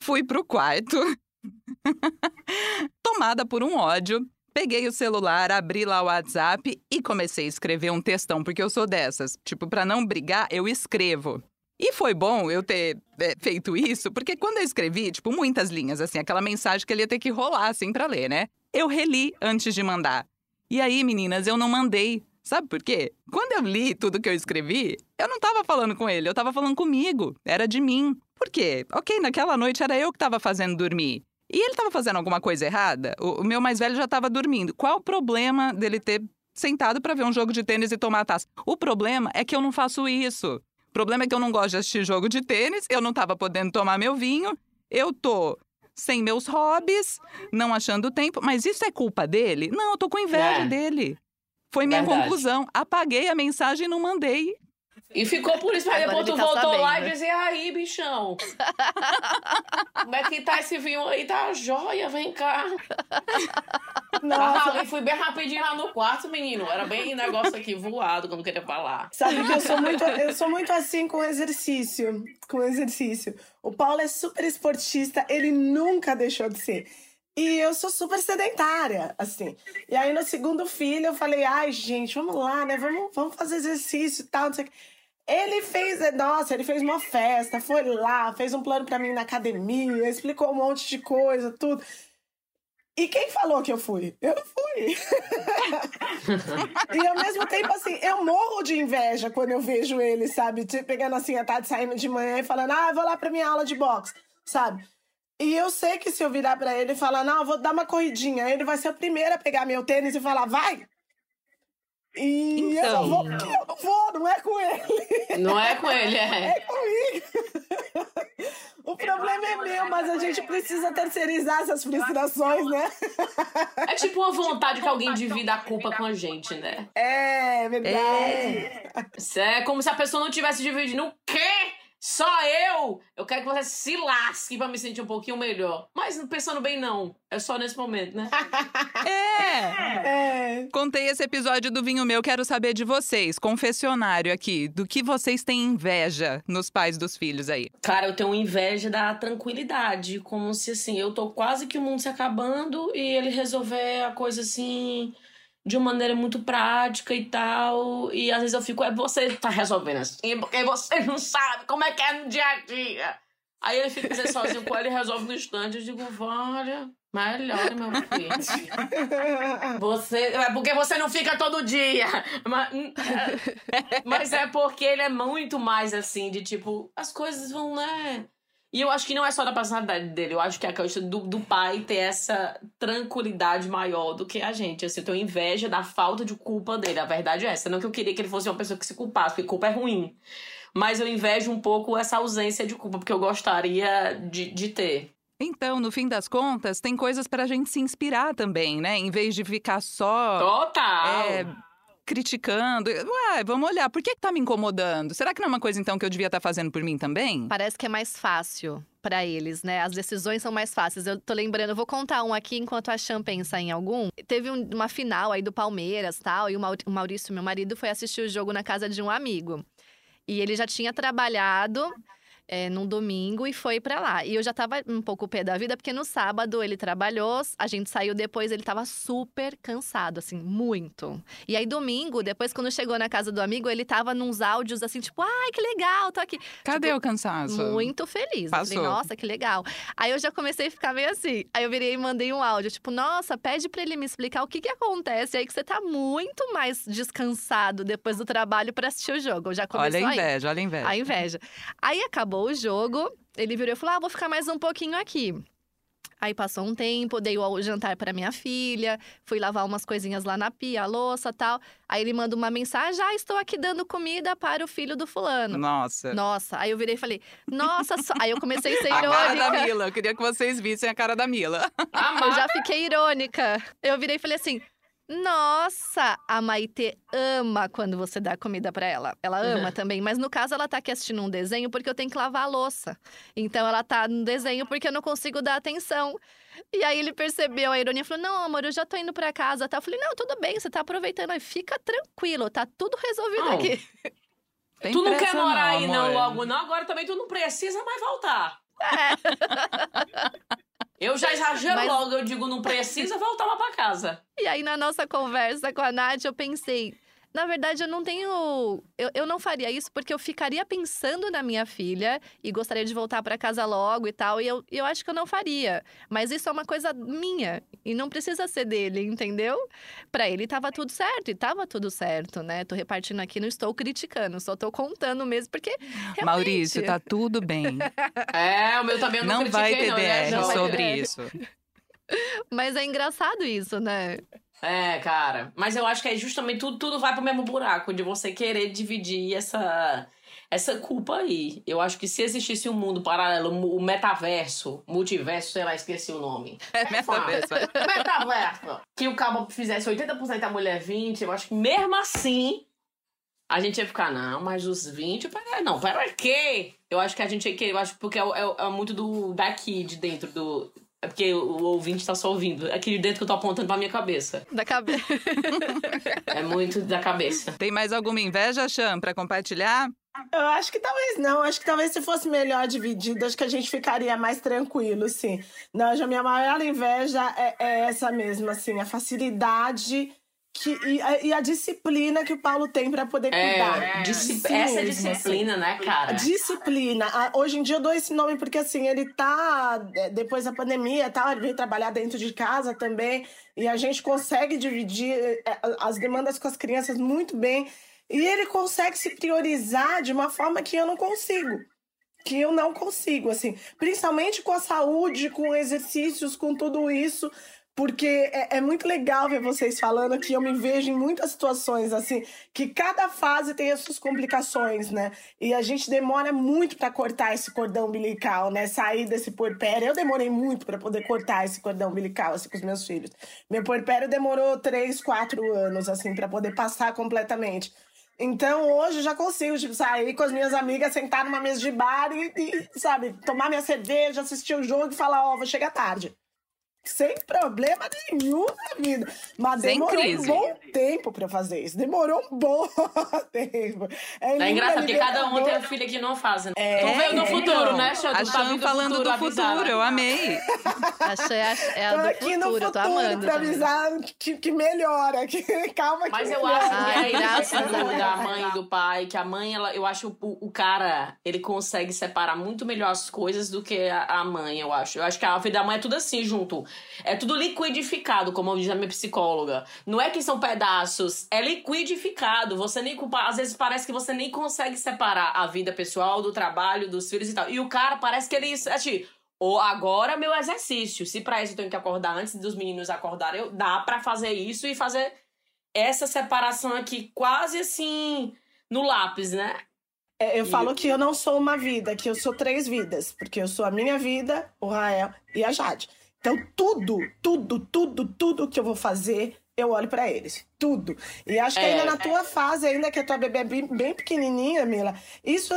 S1: Fui pro quarto. <laughs> Tomada por um ódio, peguei o celular, abri lá o WhatsApp e comecei a escrever um textão, porque eu sou dessas. Tipo, pra não brigar, eu escrevo. E foi bom eu ter é, feito isso, porque quando eu escrevi, tipo, muitas linhas, assim, aquela mensagem que ele ia ter que rolar, assim, pra ler, né? Eu reli antes de mandar. E aí, meninas, eu não mandei. Sabe por quê? Quando eu li tudo que eu escrevi, eu não tava falando com ele, eu tava falando comigo. Era de mim. Por quê? Ok, naquela noite era eu que tava fazendo dormir. E ele tava fazendo alguma coisa errada? O, o meu mais velho já tava dormindo. Qual o problema dele ter sentado pra ver um jogo de tênis e tomar a taça? O problema é que eu não faço isso. O problema é que eu não gosto de assistir jogo de tênis, eu não tava podendo tomar meu vinho, eu tô sem meus hobbies, não achando tempo. Mas isso é culpa dele? Não, eu tô com inveja
S3: É.
S1: dele. Foi minha
S3: Verdade.
S1: conclusão. Apaguei a mensagem e não mandei.
S3: E ficou por isso, mas
S2: Agora
S3: depois tu
S2: ele tá
S3: voltou lá e
S2: sabendo.
S3: dizia, aí, bichão. <laughs> Como é que tá esse vinho aí? Tá joia, vem cá.
S4: Nossa,
S3: Ah, fui bem rapidinho lá no quarto, menino. Era bem negócio aqui voado, como queria falar.
S4: Sabe que eu sou muito, eu sou muito assim com exercício, com exercício. O Paulo é super esportista, ele nunca deixou de ser. E eu sou super sedentária, assim. E aí no segundo filho eu falei, ai gente, vamos lá, né? Vamos, vamos fazer exercício e tal, não sei o quê. Ele fez, nossa, ele fez uma festa, foi lá, fez um plano pra mim na academia, explicou um monte de coisa, tudo. E quem falou que eu fui? Eu fui. <laughs> e ao mesmo tempo, assim, eu morro de inveja quando eu vejo ele, sabe? Tipo, Pegando assim a tarde, saindo de manhã e falando, ah, vou lá pra minha aula de boxe, sabe? E eu sei que se eu virar pra ele e falar, não, eu vou dar uma corridinha, ele vai ser o primeiro a pegar meu tênis e falar, vai! E eu
S1: Então.
S4: não vou, porque eu não vou, não é com ele,
S3: Não é com ele, é. <laughs>
S4: é comigo. o problema é meu, mas a gente precisa terceirizar essas frustrações, né?
S3: É tipo uma vontade que alguém divida a culpa com a gente, né?
S4: É verdade.
S3: Isso é como se a pessoa não tivesse dividindo o quê? Só eu, eu quero que você se lasque pra me sentir um pouquinho melhor. Mas pensando bem, não. É só nesse momento, né? <laughs>
S1: é. é! Contei esse episódio do Vinho Meu, quero saber de vocês, confessionário aqui, do que vocês têm inveja nos pais dos filhos aí.
S3: Cara, eu tenho inveja da tranquilidade, como se assim, eu tô quase que o mundo se acabando e ele resolver a coisa assim de uma maneira muito prática e tal. E às vezes eu fico, é você tá resolvendo assim, porque você não sabe como é que é no dia a dia. Aí ele fica assim, sozinho com ele e resolve no instante. Eu digo, olha, melhor, meu filho. Você, é porque você não fica todo dia. Mas, hum, é, mas é porque ele é muito mais assim, de tipo, as coisas vão, né? E eu acho que não é só da personalidade dele, eu acho que é a questão do, do pai ter essa tranquilidade maior do que a gente. Assim, eu tenho inveja da falta de culpa dele. A verdade é essa. Não que eu queria que ele fosse uma pessoa que se culpasse, porque culpa é ruim. Mas eu invejo um pouco essa ausência de culpa, porque eu gostaria de, de ter.
S1: Então, no fim das contas, tem coisas pra gente se inspirar também, né? Em vez de ficar só.
S3: Total!
S1: É, criticando. Ué, vamos olhar, por que, que tá me incomodando? Será que não é uma coisa, então, que eu devia estar tá fazendo por mim também?
S2: Parece que é mais fácil para eles, né? As decisões são mais fáceis. Eu tô lembrando, eu vou contar um aqui enquanto a Chan pensa em algum. Teve um, uma final aí do Palmeiras tal, e o Maurício, meu marido, foi assistir o jogo na casa de um amigo. E ele já tinha trabalhado é, num domingo e foi para lá. E eu já tava um pouco pé da vida, porque no sábado ele trabalhou, a gente saiu depois, ele tava super cansado, assim, muito. E aí, domingo, depois, quando chegou na casa do amigo, ele tava nos áudios assim, tipo, ai, que legal, tô aqui.
S1: Cadê
S2: tipo,
S1: o cansaço?
S2: Muito feliz.
S1: Passou.
S2: Falei, nossa, que legal. Aí eu já comecei a ficar meio assim. Aí eu virei e mandei um áudio, tipo, nossa, pede pra ele me explicar o que que acontece aí que você tá muito mais descansado depois do trabalho para assistir o jogo. Eu já comecei
S1: Olha a inveja, olha a inveja.
S2: A inveja. Aí acabou o jogo, ele virou e falou: Ah, vou ficar mais um pouquinho aqui. Aí passou um tempo, dei o jantar para minha filha, fui lavar umas coisinhas lá na pia, a louça tal. Aí ele manda uma mensagem: Ah, estou aqui dando comida para o filho do fulano.
S1: Nossa.
S2: Nossa. Aí eu virei e falei: Nossa, só... aí eu comecei a ser irônica. <laughs>
S1: A cara da Mila, eu queria que vocês vissem a cara da Mila.
S2: eu já fiquei irônica. Eu virei e falei assim: nossa, a Maite ama quando você dá comida para ela. Ela <laughs> ama também, mas no caso ela tá aqui assistindo um desenho porque eu tenho que lavar a louça. Então ela tá no desenho porque eu não consigo dar atenção. E aí ele percebeu a ironia e falou: Não, amor, eu já tô indo pra casa. Tá? Eu falei: Não, tudo bem, você tá aproveitando aí, fica tranquilo, tá tudo resolvido oh. aqui. <laughs>
S3: Tem tu não quer morar não, aí não logo, não? Agora também tu não precisa mais voltar. É. <laughs> Eu já exagero Mas... logo, eu digo, não precisa voltar lá pra casa.
S2: E aí, na nossa conversa com a Nath, eu pensei, na verdade, eu não tenho. Eu, eu não faria isso porque eu ficaria pensando na minha filha e gostaria de voltar para casa logo e tal. E eu, eu acho que eu não faria. Mas isso é uma coisa minha e não precisa ser dele, entendeu? Para ele tava tudo certo e tava tudo certo, né? Tô repartindo aqui, não estou criticando, só tô contando mesmo porque. Realmente...
S1: Maurício, tá tudo bem. <laughs>
S3: é, o meu também não,
S1: não vai ter DR não, sobre isso.
S2: Mas é engraçado isso, né?
S3: É, cara. Mas eu acho que é justamente tudo, tudo vai pro mesmo buraco de você querer dividir essa essa culpa aí. Eu acho que se existisse um mundo paralelo, o metaverso, multiverso, sei lá, esqueci o nome. <laughs>
S1: É metaverso.
S3: É. <laughs> metaverso. Que o cabo fizesse 80% da mulher 20, eu acho que mesmo assim a gente ia ficar, não, mas os 20, pera, não, pera quê? Eu acho que a gente ia querer, eu acho porque é, é, é muito do daqui, de dentro do é porque o ouvinte tá só ouvindo. É aquele dentro que eu tô apontando pra minha cabeça.
S2: Da cabeça. <laughs>
S3: é muito da cabeça.
S1: Tem mais alguma inveja, Chan, pra compartilhar?
S4: Eu acho que talvez não. Acho que talvez se fosse melhor dividido, acho que a gente ficaria mais tranquilo, sim. Não, já minha maior inveja é, é essa mesmo, assim, a facilidade que, e, a, e, a, disciplina que o Paulo tem para poder é, cuidar.
S3: É, essa mesmo, disciplina, assim. né, cara?
S4: Disciplina. Hoje em dia eu dou esse nome porque, assim, ele tá, é, depois da pandemia tal, ele veio trabalhar dentro de casa também, e a gente consegue dividir é, as demandas com as crianças muito bem, e ele consegue se priorizar de uma forma que eu não consigo que eu não consigo, assim, principalmente com a saúde, com exercícios, com tudo isso, porque é, é, muito legal ver vocês falando que eu me vejo em muitas situações assim, que cada fase tem as suas complicações, né? E a gente demora muito para cortar esse cordão umbilical, né? Sair desse puerpério. Eu demorei muito para poder cortar esse cordão umbilical assim com os meus filhos. Meu puerpério demorou três, quatro anos assim para poder passar completamente. Então hoje eu já consigo tipo, sair com as minhas amigas, sentar numa mesa de bar e, e sabe, tomar minha cerveja, assistir o jogo e falar, ó, oh, vou chegar tarde sem problema nenhum na vida. Mas sem demorou crise. um bom tempo pra fazer isso. Demorou um bom <laughs> tempo.
S3: É, é engraçado, porque cada um tem um filho que não faz, né? É, tu veio no futuro, né, Xan?
S1: A Xan falando futuro, do futuro, eu amei. <laughs>
S2: A Xan é a do aqui futuro, no futuro, tô amando.
S4: Pra avisar que, que melhora, que <laughs> calma que
S3: Mas eu acho que é graças da mãe e do pai, que a mãe, ela, eu acho o, o cara, ele consegue separar muito melhor as coisas do que a, a mãe, eu acho. Eu acho que a vida da mãe é tudo assim, junto. É tudo liquidificado, como diz a minha psicóloga. Não é que são pedaços, é liquidificado. Você nem às vezes parece que você nem consegue separar a vida pessoal do trabalho, dos filhos e tal. E o cara parece que ele é tipo, ou agora meu exercício. Se para isso eu tenho que acordar antes dos meninos acordarem, eu dá para fazer isso e fazer essa separação aqui quase assim no lápis, né?
S4: É, eu e... falo que eu não sou uma vida, que eu sou três vidas, porque eu sou a minha vida, o Rael e a Jade. Então, tudo, tudo, tudo, tudo que eu vou fazer, eu olho para eles. Tudo. E acho que ainda é, na tua fase, ainda que a tua bebê é bem, bem pequenininha, Mila, isso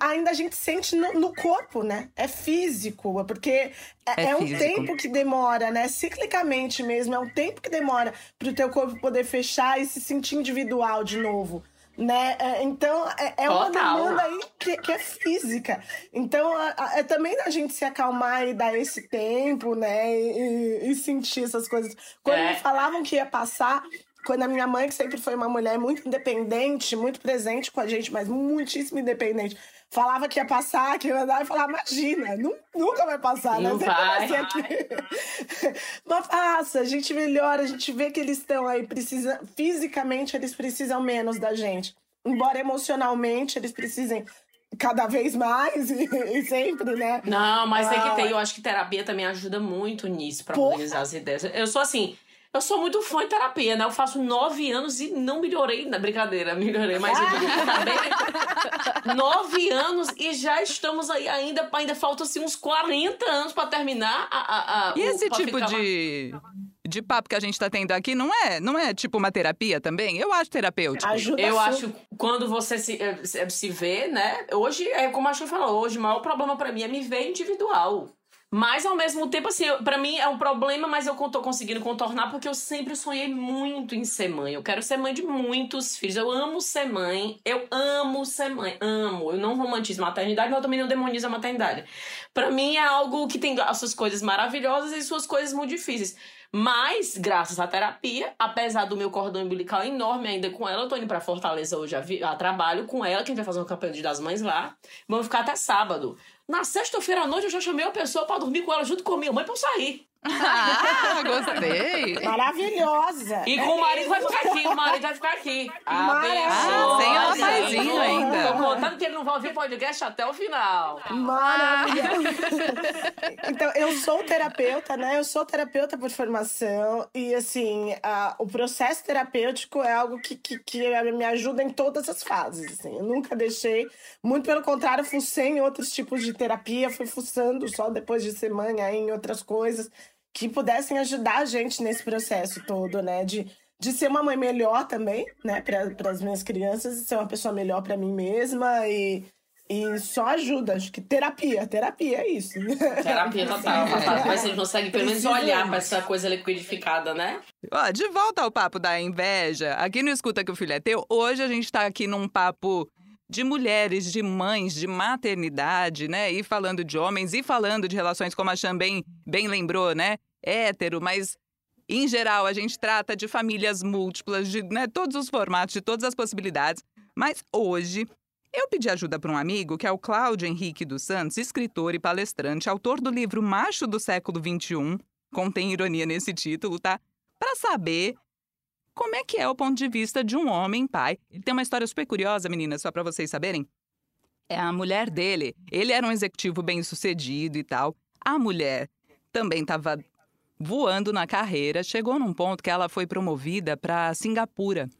S4: ainda a gente sente no, no corpo, né? É físico, porque é, é, é um tempo que demora, né? Ciclicamente mesmo, é um tempo que demora pro teu corpo poder fechar e se sentir individual de novo né? É, então, é, é uma demanda aí que, que, é física. Então, é também da gente se acalmar e dar esse tempo, né? E, e sentir essas coisas. Quando é. me falavam que ia passar, quando a minha mãe, que sempre foi uma mulher muito independente, muito presente com a gente, mas muitíssimo independente, falava que ia passar, que ia andar, e falava, imagina, nunca vai passar,
S3: né?
S4: Não
S3: vai. <laughs>
S4: Mas passa, a gente melhora, a gente vê que eles estão aí, precisa, fisicamente eles precisam menos da gente. Embora emocionalmente eles precisem cada vez mais <laughs> e, e, sempre, né?
S3: Não, mas ah, tem que ter. Eu acho que terapia também ajuda muito nisso pra organizar as ideias. Eu sou assim, eu sou muito fã de terapia, né? Eu faço nove anos e não melhorei. Na brincadeira, melhorei, mas tá <laughs> nove anos e já estamos aí. Ainda, ainda faltam assim, uns 40 anos para terminar a, a,
S1: a, E esse tipo de. de papo que a gente tá tendo aqui não é, não é tipo uma terapia também? Eu acho terapêutico.
S3: Ajuda eu acho quando você se, eh, se vê, né? Hoje, é como a Chu falou, hoje o maior problema para mim é me ver individual. Mas ao mesmo tempo, assim, para mim é um problema, mas eu tô conseguindo contornar porque eu sempre sonhei muito em ser mãe. Eu quero ser mãe de muitos filhos. Eu amo ser mãe. Eu amo ser mãe. Amo. Eu não romantizo maternidade, mas eu também não demonizo a maternidade. Para mim é algo que tem as suas coisas maravilhosas e suas coisas muito difíceis. Mas, graças à terapia, apesar do meu cordão umbilical enorme ainda com ela, eu tô indo pra Fortaleza hoje a, a trabalho com ela, que vai fazer um campeonato das mães lá. Vamos ficar até sábado. Na sexta-feira à noite eu já chamei a pessoa para dormir com ela junto com a minha mãe pra eu sair.
S1: Ah, gostei.
S4: Maravilhosa.
S3: E com o marido vai ficar aqui, o marido vai ficar aqui.
S1: Ah, sem o rapazinho ainda.
S3: Tô contando que ele não vai ouvir podcast até o final.
S4: Maravilhosa. então, eu sou terapeuta, né? Eu sou terapeuta por formação. E, assim, a, o processo terapêutico é algo que, que, que me ajuda em todas as fases. Assim. Eu nunca deixei. Muito pelo contrário, fucei em outros tipos de terapia. Fui fuçando só depois de ser mãe aí, em outras coisas que pudessem ajudar a gente nesse processo todo, né? De, de ser uma mãe melhor também, né? Para as minhas crianças, ser uma pessoa melhor para mim mesma e, e só ajuda. Acho que terapia, terapia é isso. <laughs>
S3: Terapia total. É. Mas você consegue pelo menos olhar para essa coisa liquidificada, né?
S1: Ó, de volta ao papo da inveja. Aqui no Escuta que o Filho é Teu, hoje a gente está aqui num papo de mulheres, de mães, de maternidade, né? E falando de homens e falando de relações, como a Chan bem, bem lembrou, né? Hétero, mas em geral a gente trata de famílias múltiplas, de né, todos os formatos, de todas as possibilidades. Mas hoje eu pedi ajuda para um amigo, que é o Cláudio Henrique dos Santos, escritor e palestrante, autor do livro Macho do Século XXI, contém ironia nesse título, tá? Para saber como é que é o ponto de vista de um homem pai. Ele tem uma história super curiosa, meninas, só para vocês saberem. É a mulher dele. Ele era um executivo bem-sucedido e tal. A mulher também estava voando na carreira. Chegou num ponto que ela foi promovida para Singapura,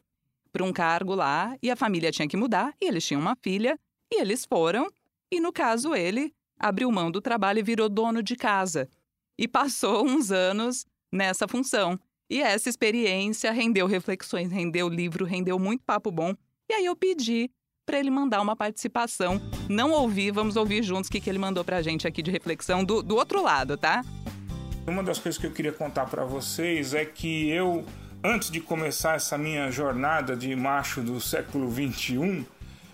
S1: para um cargo lá, e a família tinha que mudar, e eles tinham uma filha, e eles foram, e no caso ele abriu mão do trabalho e virou dono de casa. E passou uns anos nessa função. E essa experiência rendeu reflexões, rendeu livro, rendeu muito papo bom. E aí eu pedi para ele mandar uma participação. Não ouvi, vamos ouvir juntos o que, que ele mandou pra gente aqui de reflexão do, do outro lado, tá?
S5: Uma das coisas que eu queria contar para vocês é que eu, antes de começar essa minha jornada de macho do século 21,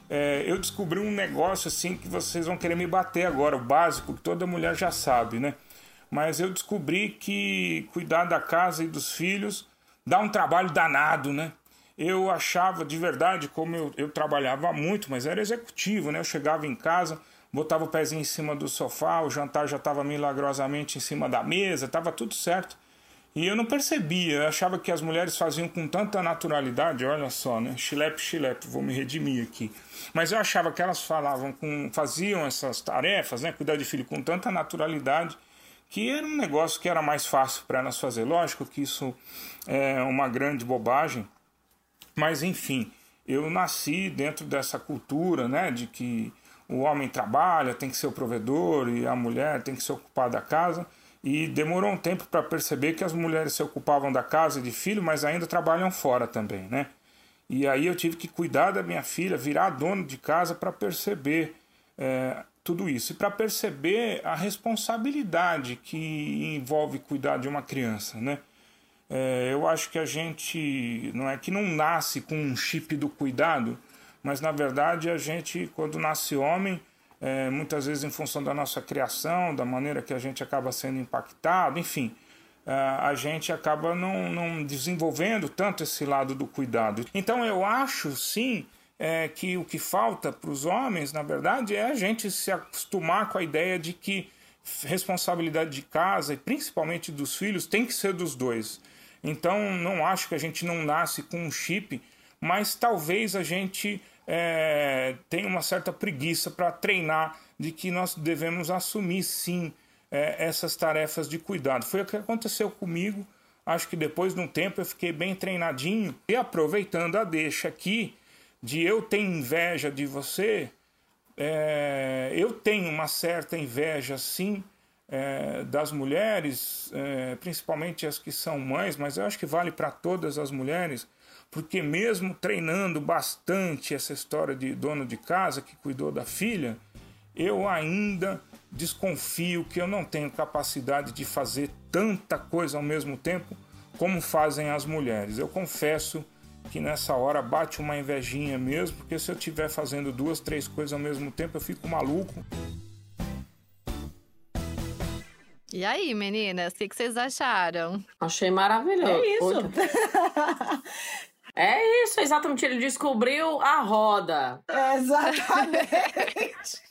S5: é, eu descobri um negócio assim que vocês vão querer me bater agora, o básico que toda mulher já sabe, né? Mas eu descobri que cuidar da casa e dos filhos dá um trabalho danado, né? Eu achava de verdade, como eu, eu trabalhava muito, mas era executivo, né? Eu chegava em casa, botava o pezinho em cima do sofá, o jantar já estava milagrosamente em cima da mesa, estava tudo certo. E eu não percebia, eu achava que as mulheres faziam com tanta naturalidade, olha só, né? Chilepe, chilepe, vou me redimir aqui. Mas eu achava que elas falavam com, faziam essas tarefas, né? Cuidar de filho com tanta naturalidade, que era um negócio que era mais fácil para elas fazer. Lógico que isso é uma grande bobagem, mas enfim, eu nasci dentro dessa cultura, né? De que o homem trabalha, tem que ser o provedor e a mulher tem que se ocupar da casa. E demorou um tempo para perceber que as mulheres se ocupavam da casa e de filho, mas ainda trabalham fora também, né? E aí eu tive que cuidar da minha filha, virar dono de casa para perceber é, tudo isso e para perceber a responsabilidade que envolve cuidar de uma criança, né? É, eu acho que a gente não é que não nasce com um chip do cuidado, mas na verdade a gente, quando nasce homem, é, muitas vezes em função da nossa criação, da maneira que a gente acaba sendo impactado, enfim, é, a gente acaba não, não desenvolvendo tanto esse lado do cuidado. Então eu acho sim é, que o que falta para os homens, na verdade, é a gente se acostumar com a ideia de que responsabilidade de casa e principalmente dos filhos tem que ser dos dois. Então não acho que a gente não nasce com um chip, mas talvez a gente é, tem uma certa preguiça para treinar de que nós devemos assumir sim é, essas tarefas de cuidado. Foi o que aconteceu comigo. Acho que depois de um tempo eu fiquei bem treinadinho e aproveitando a deixa aqui de eu ter inveja de você, é, eu tenho uma certa inveja sim é, das mulheres, é, principalmente as que são mães, mas eu acho que vale para todas as mulheres porque mesmo treinando bastante essa história de dono de casa que cuidou da filha, eu ainda desconfio que eu não tenho capacidade de fazer tanta coisa ao mesmo tempo como fazem as mulheres. Eu confesso que nessa hora bate uma invejinha mesmo, porque se eu estiver fazendo duas, três coisas ao mesmo tempo, eu fico maluco.
S2: E aí, meninas, o que, vocês acharam?
S3: Achei maravilhoso.
S4: É isso. <laughs>
S3: É isso, exatamente. Ele descobriu a roda.
S4: Exatamente,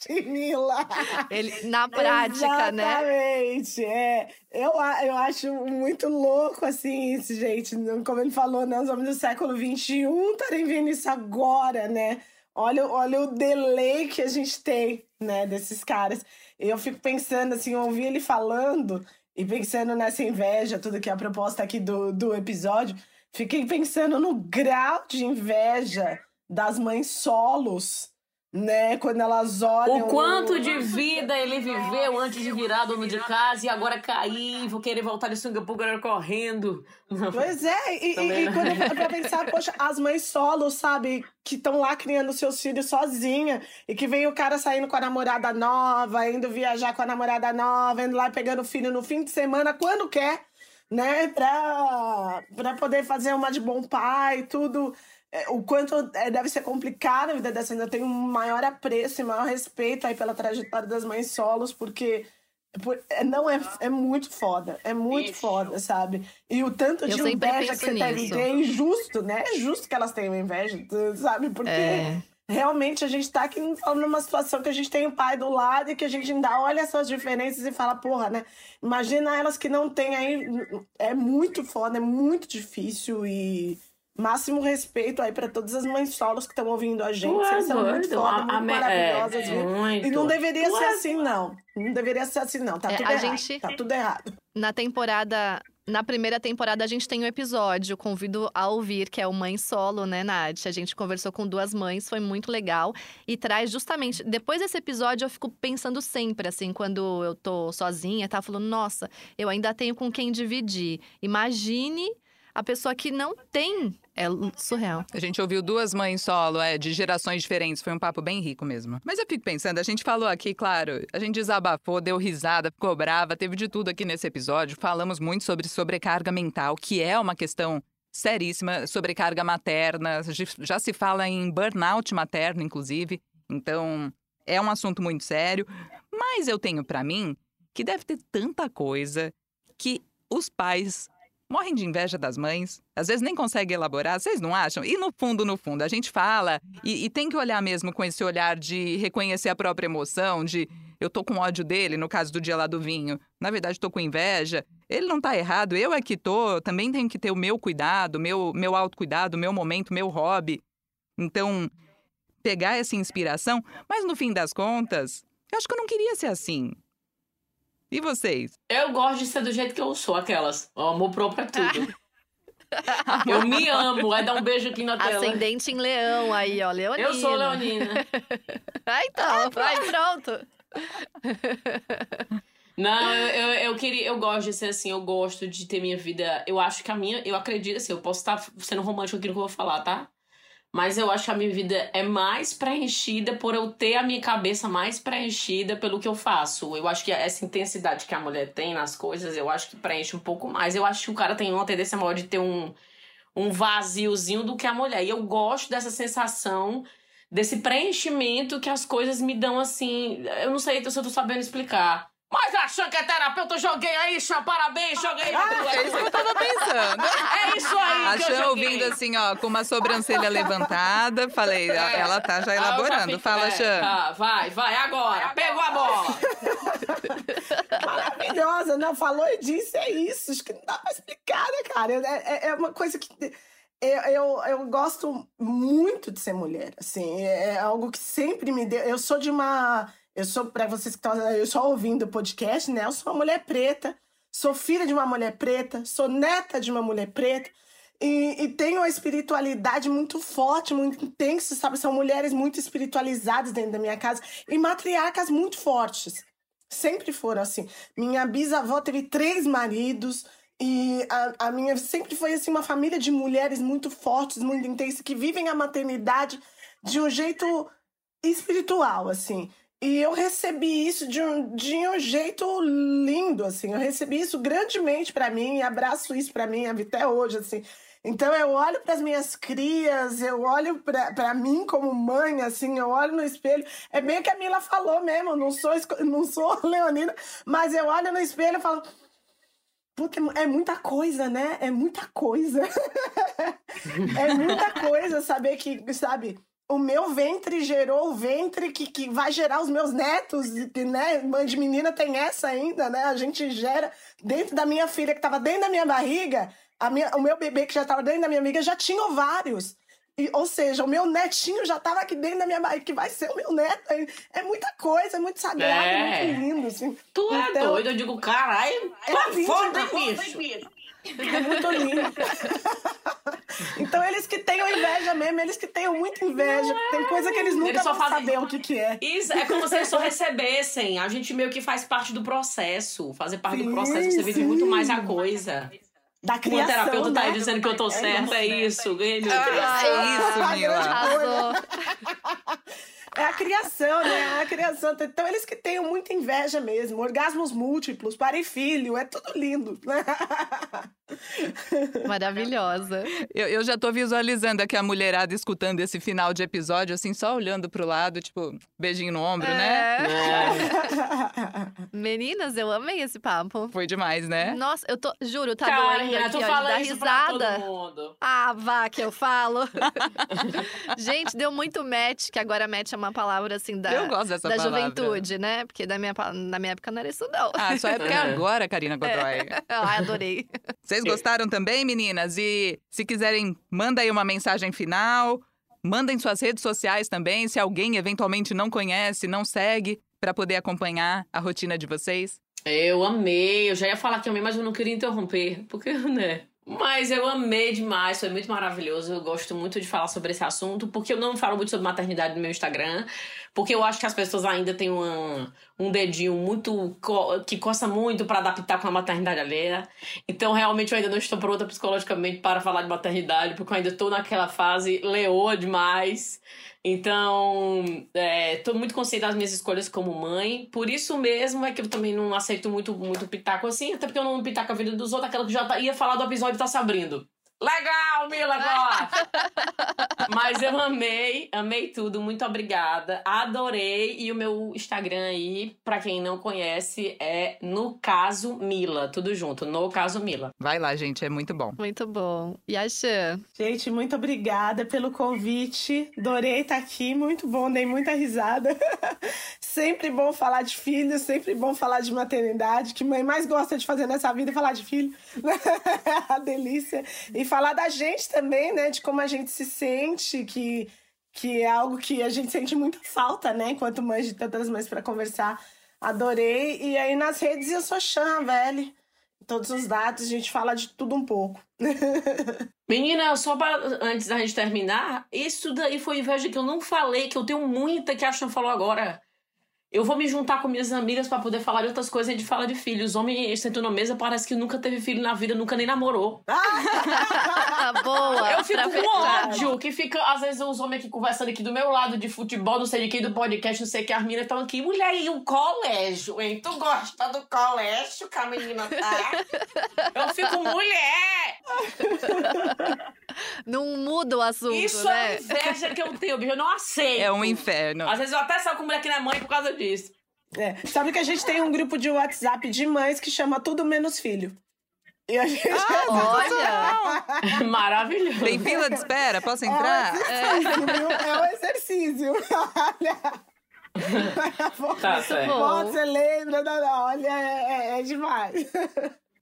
S4: <laughs> Mila.
S2: Ele, na prática,
S4: exatamente.
S2: né?
S4: Exatamente. É. Eu, eu acho muito louco, assim, isso, gente. Como ele falou, né? Os homens do século XXI estarem vendo isso agora, né? Olha, olha o delay que a gente tem, né, desses caras. Eu fico pensando, assim, eu ouvi ele falando e pensando nessa inveja, tudo que é a proposta aqui do, do episódio. Fiquei pensando no grau de inveja das mães solos, né? Quando elas olham.
S3: O quanto de vida ele viveu antes de virar dono de casa e agora cair, vou querer voltar de Singapura agora correndo.
S4: Pois é, e, e, e quando eu pra <laughs> pensar, poxa, as mães solos, sabe, que estão lá criando seus filhos sozinha e que vem o cara saindo com a namorada nova, indo viajar com a namorada nova, indo lá pegando o filho no fim de semana, quando quer né, pra, pra poder fazer uma de bom pai, tudo. É, o quanto é, deve ser complicado a vida dessa. Ainda tenho um maior apreço e maior respeito aí pela trajetória das mães solos, porque é, não é, é muito foda, é muito Bicho. foda, sabe? E o tanto de inveja que você deve ter é injusto, né? É justo que elas tenham inveja, sabe? Porque é realmente a gente tá aqui numa situação que a gente tem o pai do lado e que a gente ainda olha essas diferenças e fala, porra, né? Imagina elas que não têm aí. É muito foda, é muito difícil e. Máximo respeito aí para todas as mães solos que estão ouvindo a gente. Ué, Vocês são muito foda, muito maravilhosas, é, Muito. E não deveria Ué. ser assim, não. Não deveria ser assim, não. Tá é, tudo a errado. Gente... Tá tudo errado.
S2: Na temporada na primeira temporada, a gente tem um episódio, convido a ouvir, que é o Mãe Solo, né, Nath? A gente conversou com duas mães, foi muito legal. E traz justamente. Depois desse episódio, eu fico pensando sempre, assim, quando eu tô sozinha, tá? Falando, nossa, eu ainda tenho com quem dividir. Imagine a pessoa que não tem é surreal.
S1: A gente ouviu duas mães solo, é, de gerações diferentes. Foi um papo bem rico mesmo. Mas eu fico pensando, a gente falou aqui, claro, a gente desabafou, deu risada, ficou brava, teve de tudo aqui nesse episódio. Falamos muito sobre sobrecarga mental, que é uma questão seríssima, sobrecarga materna. Já se fala em burnout materno, inclusive. Então, é um assunto muito sério. Mas eu tenho para mim que deve ter tanta coisa que os pais morrem de inveja das mães, às vezes nem conseguem elaborar, vocês não acham? E no fundo, no fundo, a gente fala e, e, tem que olhar mesmo com esse olhar de reconhecer a própria emoção, de eu tô com ódio dele, no caso do dia lá do vinho, na verdade tô com inveja, ele não tá errado, eu é que tô, também tenho que ter o meu cuidado, meu, meu autocuidado, meu momento, meu hobby. Então, pegar essa inspiração, mas no fim das contas, eu acho que eu não queria ser assim. E vocês?
S3: Eu gosto de ser do jeito que eu sou, aquelas. O amor próprio é tudo. <laughs> eu me amo. Vai dar um beijo aqui na tela.
S2: Ascendente em leão aí, ó. Leonina.
S3: Eu sou leonina.
S2: ah, então. Vai, pronto.
S3: Não, eu, eu, eu, queria, eu gosto de ser assim, eu gosto de ter minha vida. Eu acho que a minha, eu acredito assim, eu posso estar sendo romântico aqui no que eu vou falar, tá? Mas eu acho que a minha vida é mais preenchida por eu ter a minha cabeça mais preenchida pelo que eu faço. Eu acho que essa intensidade que a mulher tem nas coisas, eu acho que preenche um pouco mais. Eu acho que o cara tem uma tendência maior de ter um, um vaziozinho do que a mulher. E eu gosto dessa sensação, desse preenchimento que as coisas me dão assim. Eu não sei se eu tô sabendo explicar. Mas achando que é terapeuta, eu joguei aí, Chan, parabéns, joguei.
S1: Ah, é isso que eu tava pensando. <laughs>
S3: É isso aí,
S1: A
S3: que Chan
S1: ouvindo assim, ó, com uma sobrancelha levantada, falei, é. ela tá já elaborando. Já Fala, é, Chan.
S3: Tá, vai, vai, agora. Pegou a bola.
S4: Maravilhosa, não, falou e disse, é isso. Acho que não dá pra explicar, né, cara? É, é, é uma coisa que... Eu, eu, eu, gosto muito de ser mulher, assim, é algo que sempre me deu. Eu sou de uma eu sou, para vocês que estão só ouvindo o podcast, né? Eu sou uma mulher preta, sou filha de uma mulher preta, sou neta de uma mulher preta. E, e tenho uma espiritualidade muito forte, muito intensa, sabe? São mulheres muito espiritualizadas dentro da minha casa e matriarcas muito fortes. Sempre foram assim. Minha bisavó teve três maridos, e a, a minha sempre foi assim uma família de mulheres muito fortes, muito intensas, que vivem a maternidade de um jeito espiritual, assim. E eu recebi isso de um, de um jeito lindo, assim. Eu recebi isso grandemente para mim abraço isso para mim até hoje, assim. Então eu olho para as minhas crias, eu olho para mim como mãe, assim, eu olho no espelho. É bem que a Mila falou mesmo, não sou, não sou <laughs> leonina, mas eu olho no espelho e falo. Puta, é muita coisa, né? É muita coisa. <laughs> é muita coisa saber que, sabe? O meu ventre gerou o ventre que, que vai gerar os meus netos, né? Mãe de menina tem essa ainda, né? A gente gera dentro da minha filha que estava dentro da minha barriga, a minha, o meu bebê que já estava dentro da minha barriga já tinha ovários. E, ou seja, o meu netinho já estava aqui dentro da minha barriga, que vai ser o meu neto. É muita coisa, é muito sagrado, é, é muito lindo, assim.
S3: Tu é então, é doido, eu digo, caralho, é tô foda, bicho.
S4: É muito lindo. <laughs> então eles que tenham inveja mesmo, eles que tenham muita inveja. É. Tem coisa que eles nunca eles vão fazem... saber o que, que é.
S3: Isso, é como se eles só recebessem. A gente meio que faz parte do processo. Fazer parte sim, do processo, você vive muito mais a coisa.
S4: Da criação,
S3: o terapeuta
S4: né?
S3: tá aí dizendo que eu tô é certa, é isso. Ganhei meu
S1: ah, É isso, Mila. <laughs> <laughs>
S4: É a criação, né? É a criação. Então, eles que tenham muita inveja mesmo. Orgasmos múltiplos, pai e filho, é tudo lindo. <laughs>
S2: Maravilhosa.
S1: Eu, eu já tô visualizando aqui a mulherada escutando esse final de episódio, assim, só olhando pro lado, tipo, beijinho no ombro, né? é. né? <laughs>
S2: É. Meninas, eu amei esse papo.
S1: Foi demais, né?
S2: Nossa, eu tô, juro, tá doendo aqui, ó, de dar risada. Ah, vá, que eu falo. <laughs> Gente, deu muito match, que agora match é uma palavra assim da,
S1: Eu gosto dessa
S2: da
S1: palavra.
S2: juventude, né? Porque da minha, na minha época não era isso, não.
S1: Ah, sua época é agora, Karina Godoy.
S2: É. <laughs> Ah, adorei.
S1: Vocês gostaram também, meninas? E se quiserem, manda aí uma mensagem final. Mandem suas redes sociais também, se alguém eventualmente não conhece, não segue, para poder acompanhar a rotina de vocês.
S3: Eu amei, eu já ia falar que amei, mas eu não queria interromper, porque, né? Mas eu amei demais, foi muito maravilhoso. Eu gosto muito de falar sobre esse assunto, porque eu não falo muito sobre maternidade no meu Instagram, porque eu acho que as pessoas ainda têm um, um dedinho muito. que coça muito para adaptar com a maternidade alheia. Então, realmente, eu ainda não estou pronta psicologicamente para falar de maternidade, porque eu ainda estou naquela fase leoa demais. Então, é, muito consciente das minhas escolhas como mãe. Por isso mesmo é que eu também não aceito muito, muito pitaco assim, até porque eu não pitaco a vida dos outros, aquela que já tá, ia falar do episódio tá se abrindo. Legal, Mila Mas eu amei, amei tudo. Muito obrigada. Adorei. E o meu Instagram aí, pra quem não conhece, é No Caso Mila. Tudo junto, No Caso Mila.
S1: Vai lá, gente, é muito bom.
S2: Muito bom. E a?
S4: Gente, muito obrigada pelo convite. Adorei estar aqui. Muito bom, dei muita risada. <laughs> sempre bom falar de filhos, sempre bom falar de maternidade. Que mãe mais gosta de fazer nessa vida é falar de filho. a <laughs> delícia. E falar da gente também, né? De como a gente se sente, que, que é algo que a gente sente muita falta, né? Enquanto mães de tantas mães para conversar. Adorei. E aí nas redes eu sou Chan, velho. Todos os dados, a gente fala de tudo um pouco. <laughs>
S3: Menina, só pra, antes da gente terminar, isso daí foi inveja que eu não falei, que eu tenho muita que a Chan falou agora. Eu vou me juntar com minhas amigas para poder falar de outras coisas. A gente fala de filhos. Homem sentou na mesa, parece que nunca teve filho na vida, nunca nem namorou. <laughs>
S2: Boa!
S3: Eu fico com ódio, que fica, às vezes, os homens aqui conversando aqui do meu lado de futebol, não sei de quem, do podcast, não sei que, as meninas estão aqui. Mulher, e o colégio, hein? Tu gosta do colégio que a menina tá? <laughs> Eu fico, mulher! <laughs>
S2: Não muda o assunto,
S3: Isso
S2: né?
S3: é inveja que eu tenho, bicho. Eu não aceito.
S1: É um inferno.
S3: Às vezes eu até saio com mulher que não é mãe por causa disso.
S4: É. Sabe que a gente tem um grupo de WhatsApp de mães que chama Tudo Menos Filho. E a gente.
S2: Ah,
S3: Olha! Maravilhoso.
S1: Tem fila de espera? Posso
S4: É um
S1: entrar?
S4: exercício, viu? É um exercício. <laughs> Olha.
S3: Tá certo.
S4: Você lembra? Não, não, olha, é, é- é demais.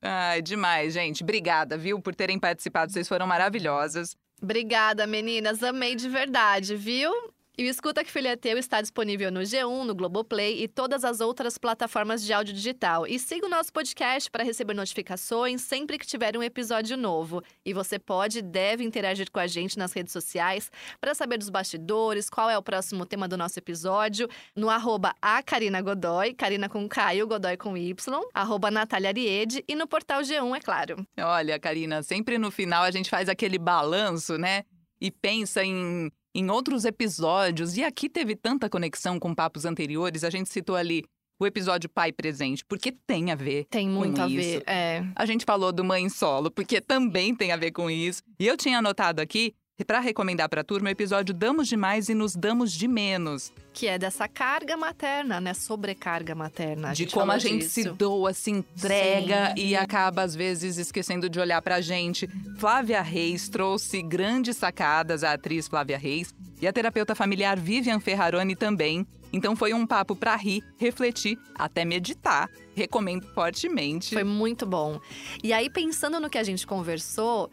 S1: Ai, demais, gente. Obrigada, viu, por terem participado. Vocês foram maravilhosas.
S2: Obrigada, meninas. Amei de verdade, viu? E o Escuta Que Filho é Teu está disponível no G1, no Globoplay e todas as outras plataformas de áudio digital. E siga o nosso podcast para receber notificações sempre que tiver um episódio novo. E você pode e deve interagir com a gente nas redes sociais para saber dos bastidores, qual é o próximo tema do nosso episódio, no arroba a Karina Godoy, Karina com K e o Godoy com Y, arroba Natália Ariede e no portal G1, é claro.
S1: Olha, Karina, sempre no final a gente faz aquele balanço, né? E pensa em, em outros episódios. E aqui teve tanta conexão com papos anteriores. A gente citou ali o episódio Pai Presente, porque tem a ver.
S2: Tem muito a ver, é.
S1: A gente falou do Mãe Solo, porque também tem a ver com isso. E eu tinha anotado aqui, para recomendar para a turma, o episódio Damos Demais e Nos Damos de Menos.
S2: Que é dessa carga materna, né? Sobrecarga materna. A
S1: de como a gente
S2: disso.
S1: se doa, se entrega
S2: Sim.
S1: e acaba, às vezes, esquecendo de olhar pra gente. Flávia Reis trouxe grandes sacadas, a atriz Flávia Reis, e a terapeuta familiar Vivian Ferraroni também. Então foi um papo pra rir, refletir, até meditar. Recomendo fortemente.
S2: Foi muito bom. E aí, pensando no que a gente conversou,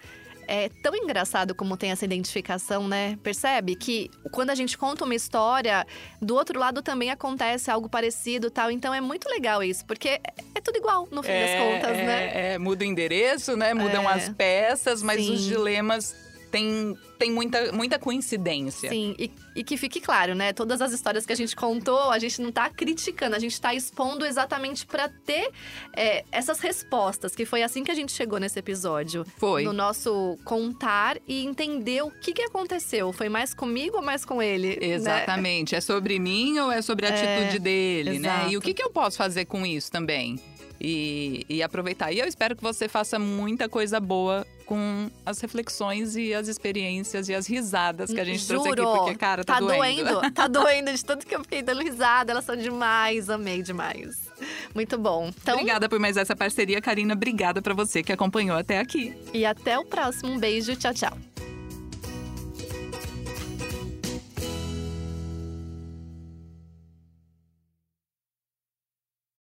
S2: é tão engraçado como tem essa identificação, né? Percebe que quando a gente conta uma história, do outro lado também acontece algo parecido tal. Então é muito legal isso, porque é- é tudo igual, no fim das contas,
S1: é,
S2: né?
S1: É, muda o endereço, né? Mudam
S2: É.
S1: as peças, mas
S2: Sim.
S1: os dilemas têm, têm muita, muita coincidência.
S2: Sim, e, e que fique claro, né? Todas as histórias que a gente contou, a gente não tá criticando, a gente tá expondo exatamente pra ter é, essas respostas, que foi assim que a gente chegou nesse episódio.
S1: Foi.
S2: No nosso contar e entender o que, que aconteceu. Foi mais comigo ou mais com ele? né?
S1: Exatamente. É sobre mim ou é sobre a atitude dele, né?
S2: exato.
S1: E o que, que eu posso fazer com isso também? E, e aproveitar. E eu espero que você faça muita coisa boa com as reflexões e as experiências e as risadas que a gente trouxe aqui.
S2: Juro,
S1: Porque, cara, tá,
S2: tá doendo. <laughs> Tá doendo de tanto que eu fiquei dando risada. Elas são demais, amei demais. Muito bom. Então,
S1: Obrigada por mais essa parceria, Karina. Obrigada pra você que acompanhou até aqui.
S2: e até o próximo. Um beijo, tchau, tchau.